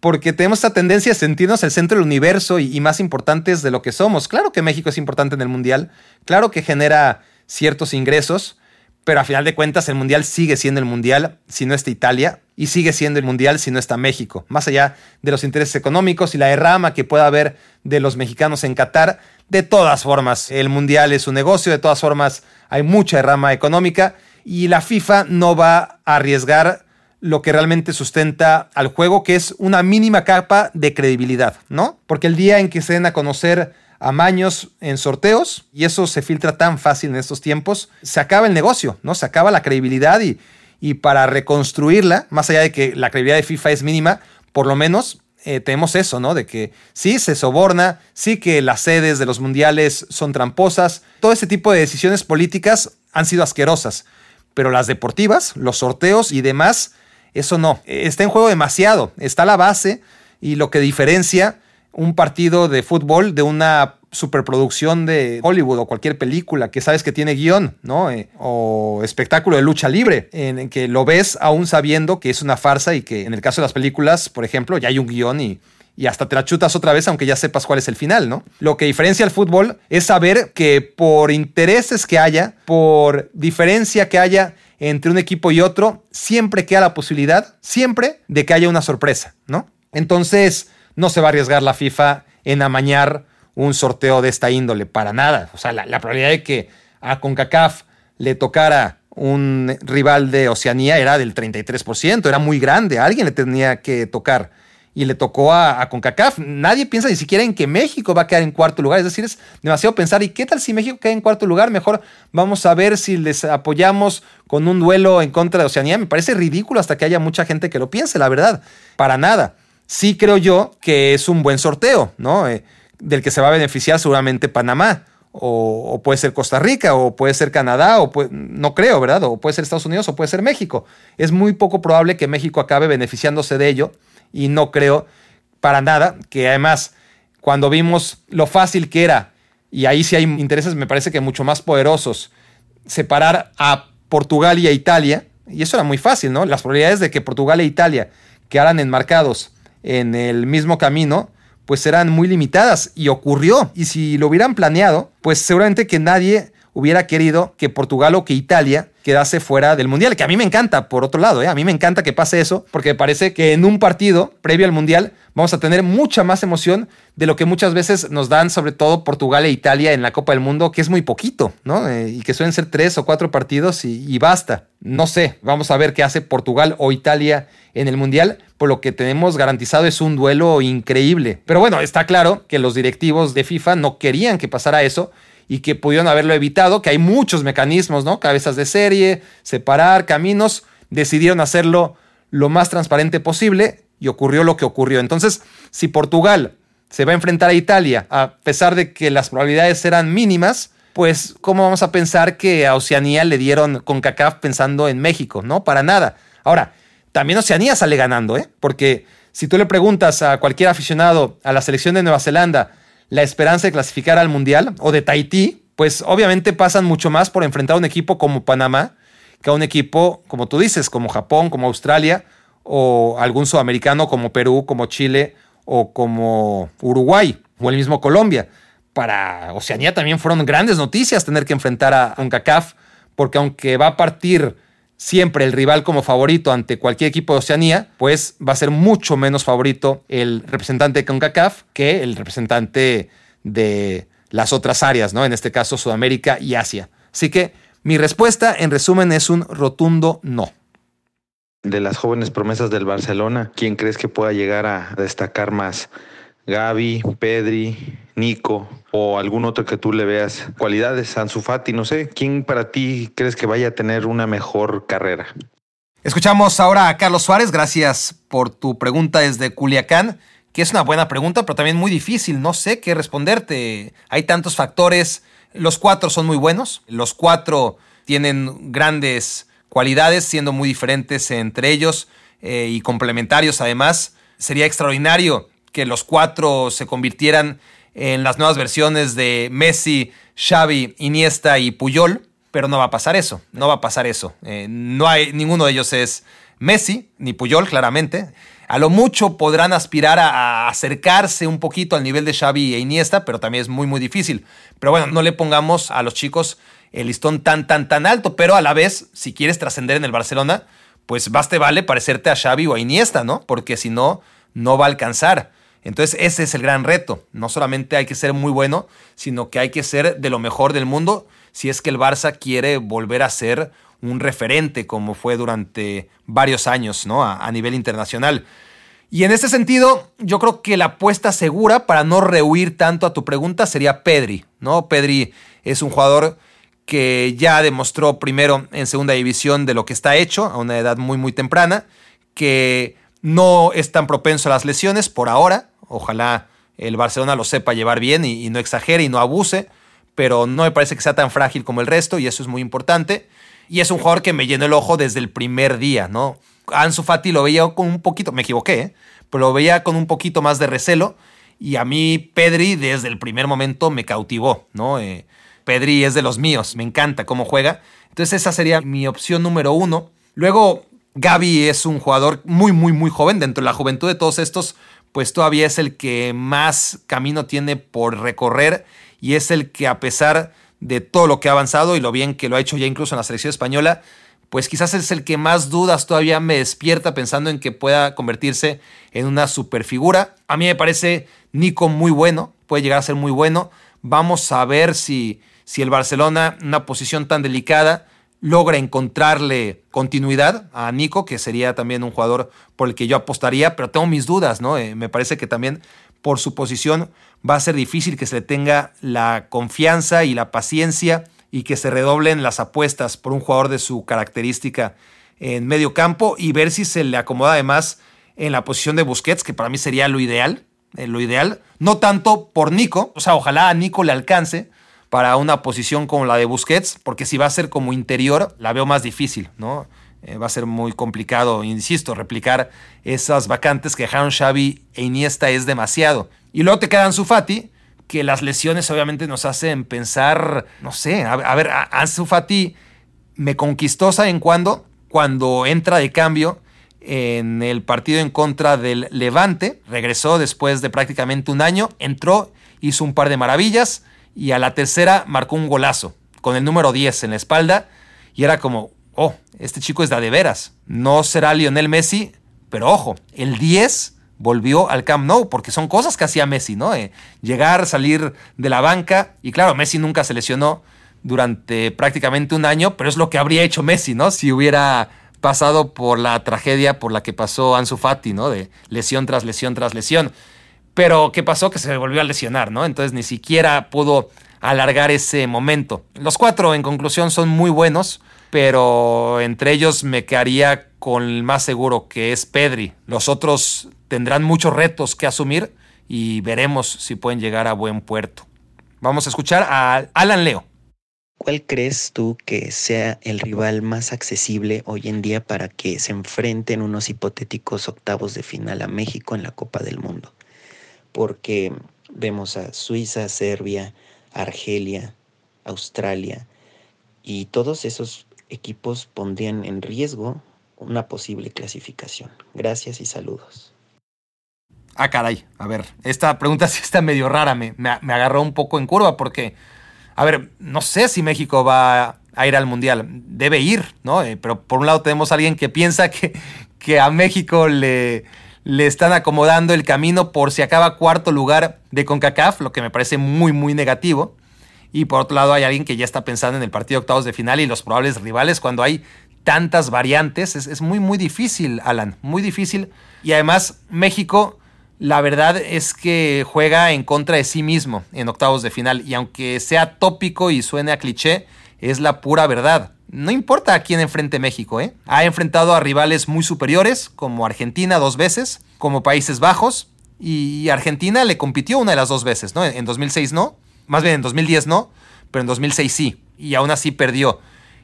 porque tenemos esta tendencia a sentirnos el centro del universo y, y más importantes de lo que somos. Claro que México es importante en el Mundial, claro que genera ciertos ingresos, pero a final de cuentas el Mundial sigue siendo el Mundial si no está Italia y sigue siendo el Mundial si no está México. Más allá de los intereses económicos y la derrama que pueda haber de los mexicanos en Qatar, de todas formas el Mundial es un negocio, de todas formas hay mucha derrama económica y la FIFA no va a arriesgar lo que realmente sustenta al juego, que es una mínima capa de credibilidad, ¿no? Porque el día en que se den a conocer amaños en sorteos y eso se filtra tan fácil en estos tiempos, se acaba el negocio, ¿no? Se acaba la credibilidad y, y para reconstruirla, más allá de que la credibilidad de FIFA es mínima, por lo menos eh, tenemos eso, ¿no? De que sí se soborna, sí que las sedes de los mundiales son tramposas, todo ese tipo de decisiones políticas han sido asquerosas, pero las deportivas, los sorteos y demás, eso no, está en juego demasiado, está la base y lo que diferencia un partido de fútbol de una superproducción de Hollywood o cualquier película que sabes que tiene guion, ¿no? Eh, o espectáculo de lucha libre, en, que lo ves aún sabiendo que es una farsa y que en el caso de las películas, por ejemplo, ya hay un guion y, y hasta te la chutas otra vez aunque ya sepas cuál es el final, ¿no? Lo que diferencia al fútbol es saber que por intereses que haya, por diferencia que haya entre un equipo y otro, siempre queda la posibilidad, siempre, de que haya una sorpresa, ¿no? Entonces, no se va a arriesgar la FIFA en amañar un sorteo de esta índole, para nada. O sea, la, probabilidad de que a CONCACAF le tocara un rival de Oceanía era del 33%, era muy grande, alguien le tenía que tocar y le tocó a, a, CONCACAF. Nadie piensa ni siquiera en que México va a quedar en cuarto lugar, es decir, es demasiado pensar, ¿y qué tal si México queda en cuarto lugar? Mejor vamos a ver si les apoyamos con un duelo en contra de Oceanía. Me parece ridículo hasta que haya mucha gente que lo piense, la verdad, para nada sí creo yo que es un buen sorteo, ¿no? Eh, del que se va a beneficiar seguramente Panamá, o, puede ser Costa Rica, o puede ser Canadá, o no creo, ¿verdad? O puede ser Estados Unidos, o puede ser México. Es muy poco probable que México acabe beneficiándose de ello, y no creo para nada que además, cuando vimos lo fácil que era, y ahí sí hay intereses, me parece que mucho más poderosos, separar a Portugal y a Italia, y eso era muy fácil, ¿no? Las probabilidades de que Portugal e Italia quedaran enmarcados en el mismo camino, pues eran muy limitadas y ocurrió. Y si lo hubieran planeado, pues seguramente que nadie hubiera querido que Portugal o que Italia quedase fuera del Mundial, que a mí me encanta, por otro lado, ¿eh? a mí me encanta que pase eso, porque me parece que en un partido previo al Mundial vamos a tener mucha más emoción de lo que muchas veces nos dan, sobre todo Portugal e Italia en la Copa del Mundo, que es muy poquito, ¿no? Eh, y que suelen ser tres o cuatro partidos y, y basta. No sé, vamos a ver qué hace Portugal o Italia en el Mundial, por lo que tenemos garantizado es un duelo increíble. Pero bueno, está claro que los directivos de FIFA no querían que pasara eso y que pudieron haberlo evitado, que hay muchos mecanismos, ¿no? Cabezas de serie, separar caminos, decidieron hacerlo lo más transparente posible y ocurrió lo que ocurrió. Entonces, si Portugal se va a enfrentar a Italia, a pesar de que las probabilidades eran mínimas, pues ¿cómo vamos a pensar que a Oceanía le dieron con CACAF pensando en México? No, para nada. Ahora, también Oceanía sale ganando, ¿eh? Porque si tú le preguntas a cualquier aficionado a la selección de Nueva Zelanda, la esperanza de clasificar al Mundial o de Tahití, pues obviamente pasan mucho más por enfrentar a un equipo como Panamá que a un equipo, como tú dices, como Japón, como Australia o algún sudamericano como Perú, como Chile o como Uruguay o el mismo Colombia. Para Oceanía también fueron grandes noticias tener que enfrentar a CONCACAF, porque aunque va a partir siempre el rival como favorito ante cualquier equipo de Oceanía, pues va a ser mucho menos favorito el representante de CONCACAF que el representante de las otras áreas, ¿no? En este caso Sudamérica y Asia. Así que mi respuesta en resumen es un rotundo no.
De las jóvenes promesas del Barcelona, ¿quién crees que pueda llegar a destacar más? Gaby, Pedri, Nico o algún otro que tú le veas cualidades, Ansu Fati, no sé, ¿quién para ti crees que vaya a tener una mejor carrera?
Escuchamos ahora a Carlos Suárez, gracias por tu pregunta desde Culiacán, que es una buena pregunta, pero también muy difícil, no sé qué responderte. Hay tantos factores, los cuatro son muy buenos, los cuatro tienen grandes cualidades, siendo muy diferentes entre ellos eh, y complementarios además. Sería extraordinario que los cuatro se convirtieran en las nuevas versiones de Messi, Xavi, Iniesta y Puyol, pero no va a pasar eso, no va a pasar eso. Eh, no hay, ninguno de ellos es Messi, ni Puyol, claramente. A lo mucho podrán aspirar a, acercarse un poquito al nivel de Xavi e Iniesta, pero también es muy, muy difícil. Pero bueno, no le pongamos a los chicos el listón tan, tan, tan alto, pero a la vez, si quieres trascender en el Barcelona, pues baste vale parecerte a Xavi o a Iniesta, ¿no? Porque si no, no va a alcanzar. Entonces ese es el gran reto. No solamente hay que ser muy bueno, sino que hay que ser de lo mejor del mundo si es que el Barça quiere volver a ser un referente como fue durante varios años ¿no? a, nivel internacional. Y en ese sentido, yo creo que la apuesta segura para no rehuir tanto a tu pregunta sería Pedri. ¿no? Pedri es un jugador que ya demostró primero en segunda división de lo que está hecho a una edad muy muy temprana, que no es tan propenso a las lesiones por ahora, Ojalá el Barcelona lo sepa llevar bien y, no exagere y no abuse, pero no me parece que sea tan frágil como el resto y eso es muy importante. Y es un jugador que me llenó el ojo desde el primer día, ¿no? Ansu Fati lo veía con un poquito, me equivoqué, ¿eh? pero lo veía con un poquito más de recelo y a mí Pedri desde el primer momento me cautivó, ¿no? Eh, Pedri es de los míos, me encanta cómo juega. Entonces esa sería mi opción número uno. Luego, Gaby es un jugador muy, muy, muy joven. Dentro de la juventud de todos estos, pues todavía es el que más camino tiene por recorrer y es el que a pesar de todo lo que ha avanzado y lo bien que lo ha hecho ya incluso en la selección española, pues quizás es el que más dudas todavía me despierta pensando en que pueda convertirse en una superfigura. A mí me parece Nico muy bueno, puede llegar a ser muy bueno. Vamos a ver si, si el Barcelona, una posición tan delicada, logra encontrarle continuidad a Nico, que sería también un jugador por el que yo apostaría, pero tengo mis dudas, ¿no? Eh, me parece que también por su posición va a ser difícil que se le tenga la confianza y la paciencia y que se redoblen las apuestas por un jugador de su característica en medio campo y ver si se le acomoda además en la posición de Busquets, que para mí sería lo ideal, eh, lo ideal, no tanto por Nico, o sea, ojalá a Nico le alcance, para una posición como la de Busquets, porque si va a ser como interior, la veo más difícil, ¿no? Eh, va a ser muy complicado, insisto, replicar esas vacantes que dejaron Xavi e Iniesta es demasiado. Y luego te quedan Sufati, que las lesiones obviamente nos hacen pensar, no sé, a, ver, Ansu Fati me conquistó, ¿saben cuándo? Cuando entra de cambio en el partido en contra del Levante. Regresó después de prácticamente un año, entró, hizo un par de maravillas y a la tercera marcó un golazo con el número 10 en la espalda y era como, oh, este chico es de, de veras. No será Lionel Messi, pero ojo, el 10 volvió al Camp Nou, porque son cosas que hacía Messi, ¿no? Eh, llegar, salir de la banca, y claro, Messi nunca se lesionó durante prácticamente un año, pero es lo que habría hecho Messi, ¿no? Si hubiera pasado por la tragedia por la que pasó Ansu Fati, ¿no? De lesión tras lesión tras lesión. Pero ¿qué pasó? Que se volvió a lesionar, ¿no? Entonces ni siquiera pudo alargar ese momento. Los cuatro, en conclusión, son muy buenos, pero entre ellos me quedaría con el más seguro, que es Pedri. Los otros tendrán muchos retos que asumir y veremos si pueden llegar a buen puerto. Vamos a escuchar a Alan Leo.
¿Cuál crees tú que sea el rival más accesible hoy en día para que se enfrenten unos hipotéticos octavos de final a México en la Copa del Mundo? Porque vemos a Suiza, Serbia, Argelia, Australia, y todos esos equipos pondrían en riesgo una posible clasificación. Gracias y saludos.
Ah, caray. A ver, esta pregunta sí está medio rara. Me, me, agarró un poco en curva porque, a ver, no sé si México va a ir al Mundial. Debe ir, ¿no? Eh, pero por un lado tenemos a alguien que piensa que, que a México le, le están acomodando el camino por si acaba cuarto lugar de CONCACAF, lo que me parece muy, muy negativo. Y por otro lado hay alguien que ya está pensando en el partido de octavos de final y los probables rivales cuando hay tantas variantes. Es, es muy, muy difícil, Alan, muy difícil. Y además México, la verdad es que juega en contra de sí mismo en octavos de final. Y aunque sea tópico y suene a cliché, es la pura verdad. No importa a quién enfrente México, ¿eh? Ha enfrentado a rivales muy superiores, como Argentina dos veces, como Países Bajos, y Argentina le compitió una de las dos veces, ¿no? En 2006 no, más bien en 2010 no, pero en 2006 sí, y aún así perdió.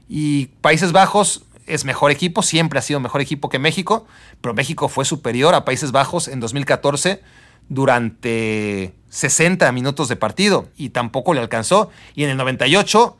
Y Países Bajos es mejor equipo, siempre ha sido mejor equipo que México, pero México fue superior a Países Bajos en 2014 durante 60 minutos de partido y tampoco le alcanzó. Y en el 98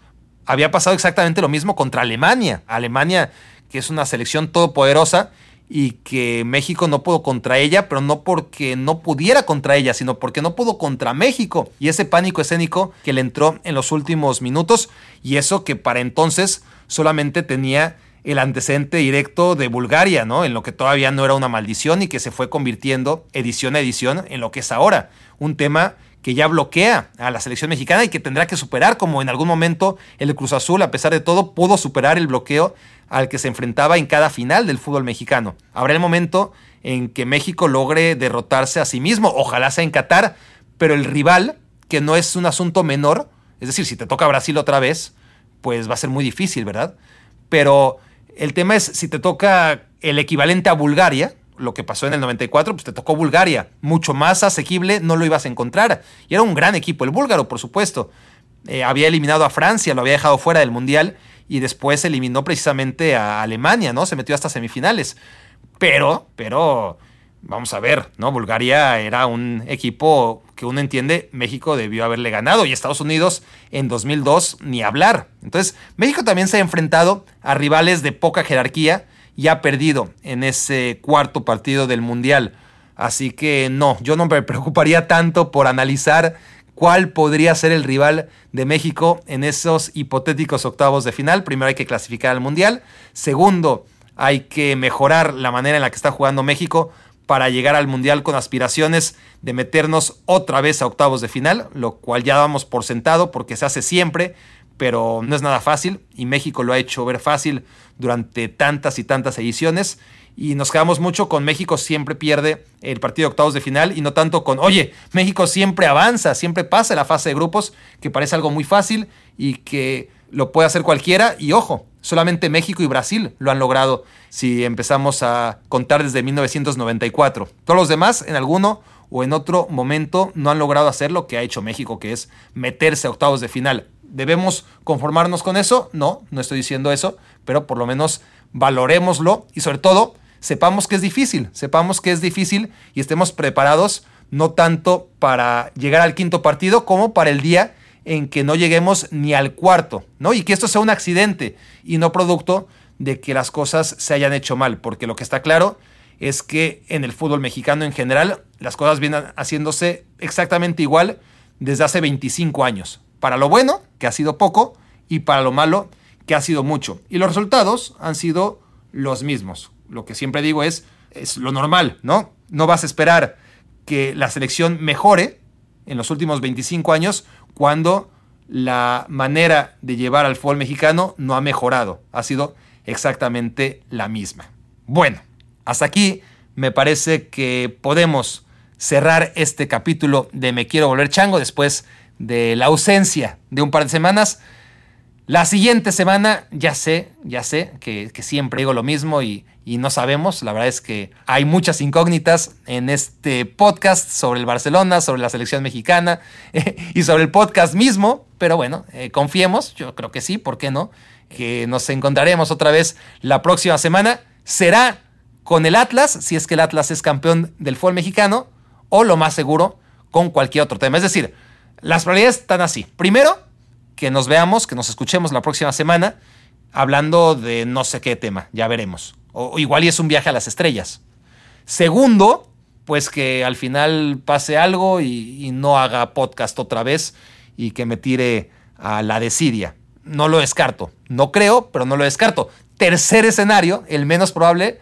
había pasado exactamente lo mismo contra Alemania. Alemania, que es una selección todopoderosa y que México no pudo contra ella, pero no porque no pudiera contra ella, sino porque no pudo contra México. Y ese pánico escénico que le entró en los últimos minutos, y eso que para entonces solamente tenía el antecedente directo de Bulgaria, ¿no? En lo que todavía no era una maldición y que se fue convirtiendo edición a edición en lo que es ahora. Un tema que ya bloquea a la selección mexicana y que tendrá que superar, como en algún momento el Cruz Azul, a pesar de todo, pudo superar el bloqueo al que se enfrentaba en cada final del fútbol mexicano. Habrá el momento en que México logre derrotarse a sí mismo, ojalá sea en Qatar, pero el rival, que no es un asunto menor, es decir, si te toca Brasil otra vez, pues va a ser muy difícil, ¿verdad? Pero el tema es si te toca el equivalente a Bulgaria, lo que pasó en el 94, pues te tocó Bulgaria. Mucho más asequible no lo ibas a encontrar. Y era un gran equipo, el búlgaro, por supuesto. Eh, había eliminado a Francia, lo había dejado fuera del Mundial y después eliminó precisamente a Alemania, ¿no? Se metió hasta semifinales. Pero, pero, vamos a ver, ¿no? Bulgaria era un equipo que uno entiende, México debió haberle ganado y Estados Unidos en 2002 ni hablar. Entonces, México también se ha enfrentado a rivales de poca jerarquía y ha perdido en ese cuarto partido del Mundial. Así que no, yo no me preocuparía tanto por analizar cuál podría ser el rival de México en esos hipotéticos octavos de final. Primero hay que clasificar al Mundial. Segundo, hay que mejorar la manera en la que está jugando México para llegar al Mundial con aspiraciones de meternos otra vez a octavos de final, lo cual ya damos por sentado porque se hace siempre pero no es nada fácil y México lo ha hecho ver fácil durante tantas y tantas ediciones y nos quedamos mucho con México siempre pierde el partido de octavos de final y no tanto con, oye, México siempre avanza, siempre pasa la fase de grupos, que parece algo muy fácil y que lo puede hacer cualquiera y ojo, solamente México y Brasil lo han logrado si empezamos a contar desde 1994. Todos los demás en alguno o en otro momento no han logrado hacer lo que ha hecho México, que es meterse a octavos de final. ¿Debemos conformarnos con eso? No, no estoy diciendo eso, pero por lo menos valorémoslo y sobre todo sepamos que es difícil, sepamos que es difícil y estemos preparados no tanto para llegar al quinto partido como para el día en que no lleguemos ni al cuarto, ¿no? Y que esto sea un accidente y no producto de que las cosas se hayan hecho mal, porque lo que está claro es que en el fútbol mexicano en general las cosas vienen haciéndose exactamente igual desde hace 25 años. Para lo bueno, que ha sido poco, y para lo malo, que ha sido mucho. Y los resultados han sido los mismos. Lo que siempre digo es, es lo normal, ¿no? No vas a esperar que la selección mejore en los últimos 25 años cuando la manera de llevar al fútbol mexicano no ha mejorado, ha sido exactamente la misma. Bueno, hasta aquí me parece que podemos cerrar este capítulo de Me quiero volver chango después de la ausencia de un par de semanas. La siguiente semana, ya sé, ya sé que, siempre digo lo mismo y, no sabemos. La verdad es que hay muchas incógnitas en este podcast sobre el Barcelona, sobre la selección mexicana y sobre el podcast mismo. Pero bueno, eh, confiemos, yo creo que sí, ¿por qué no? Que nos encontraremos otra vez la próxima semana. Será con el Atlas, si es que el Atlas es campeón del fútbol mexicano, o lo más seguro, con cualquier otro tema. Es decir, las probabilidades están así. Primero, que nos veamos, que nos escuchemos la próxima semana hablando de no sé qué tema, ya veremos. O, igual y es un viaje a las estrellas. Segundo, pues que al final pase algo y, no haga podcast otra vez y que me tire a la desidia. No lo descarto. No creo, pero no lo descarto. Tercer escenario, el menos probable,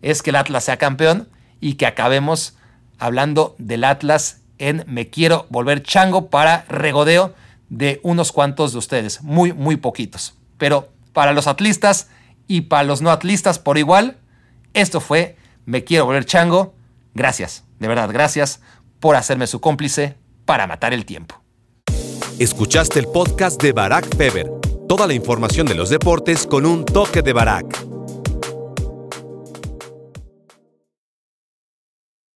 es que el Atlas sea campeón y que acabemos hablando del Atlas en Me Quiero Volver Chango para regodeo de unos cuantos de ustedes, muy, muy poquitos. Pero para los atlistas y para los no atlistas por igual, esto fue Me Quiero Volver Chango. Gracias, de verdad, gracias por hacerme su cómplice para matar el tiempo.
Escuchaste el podcast de Barack Feber. Toda la información de los deportes con un toque de Barack.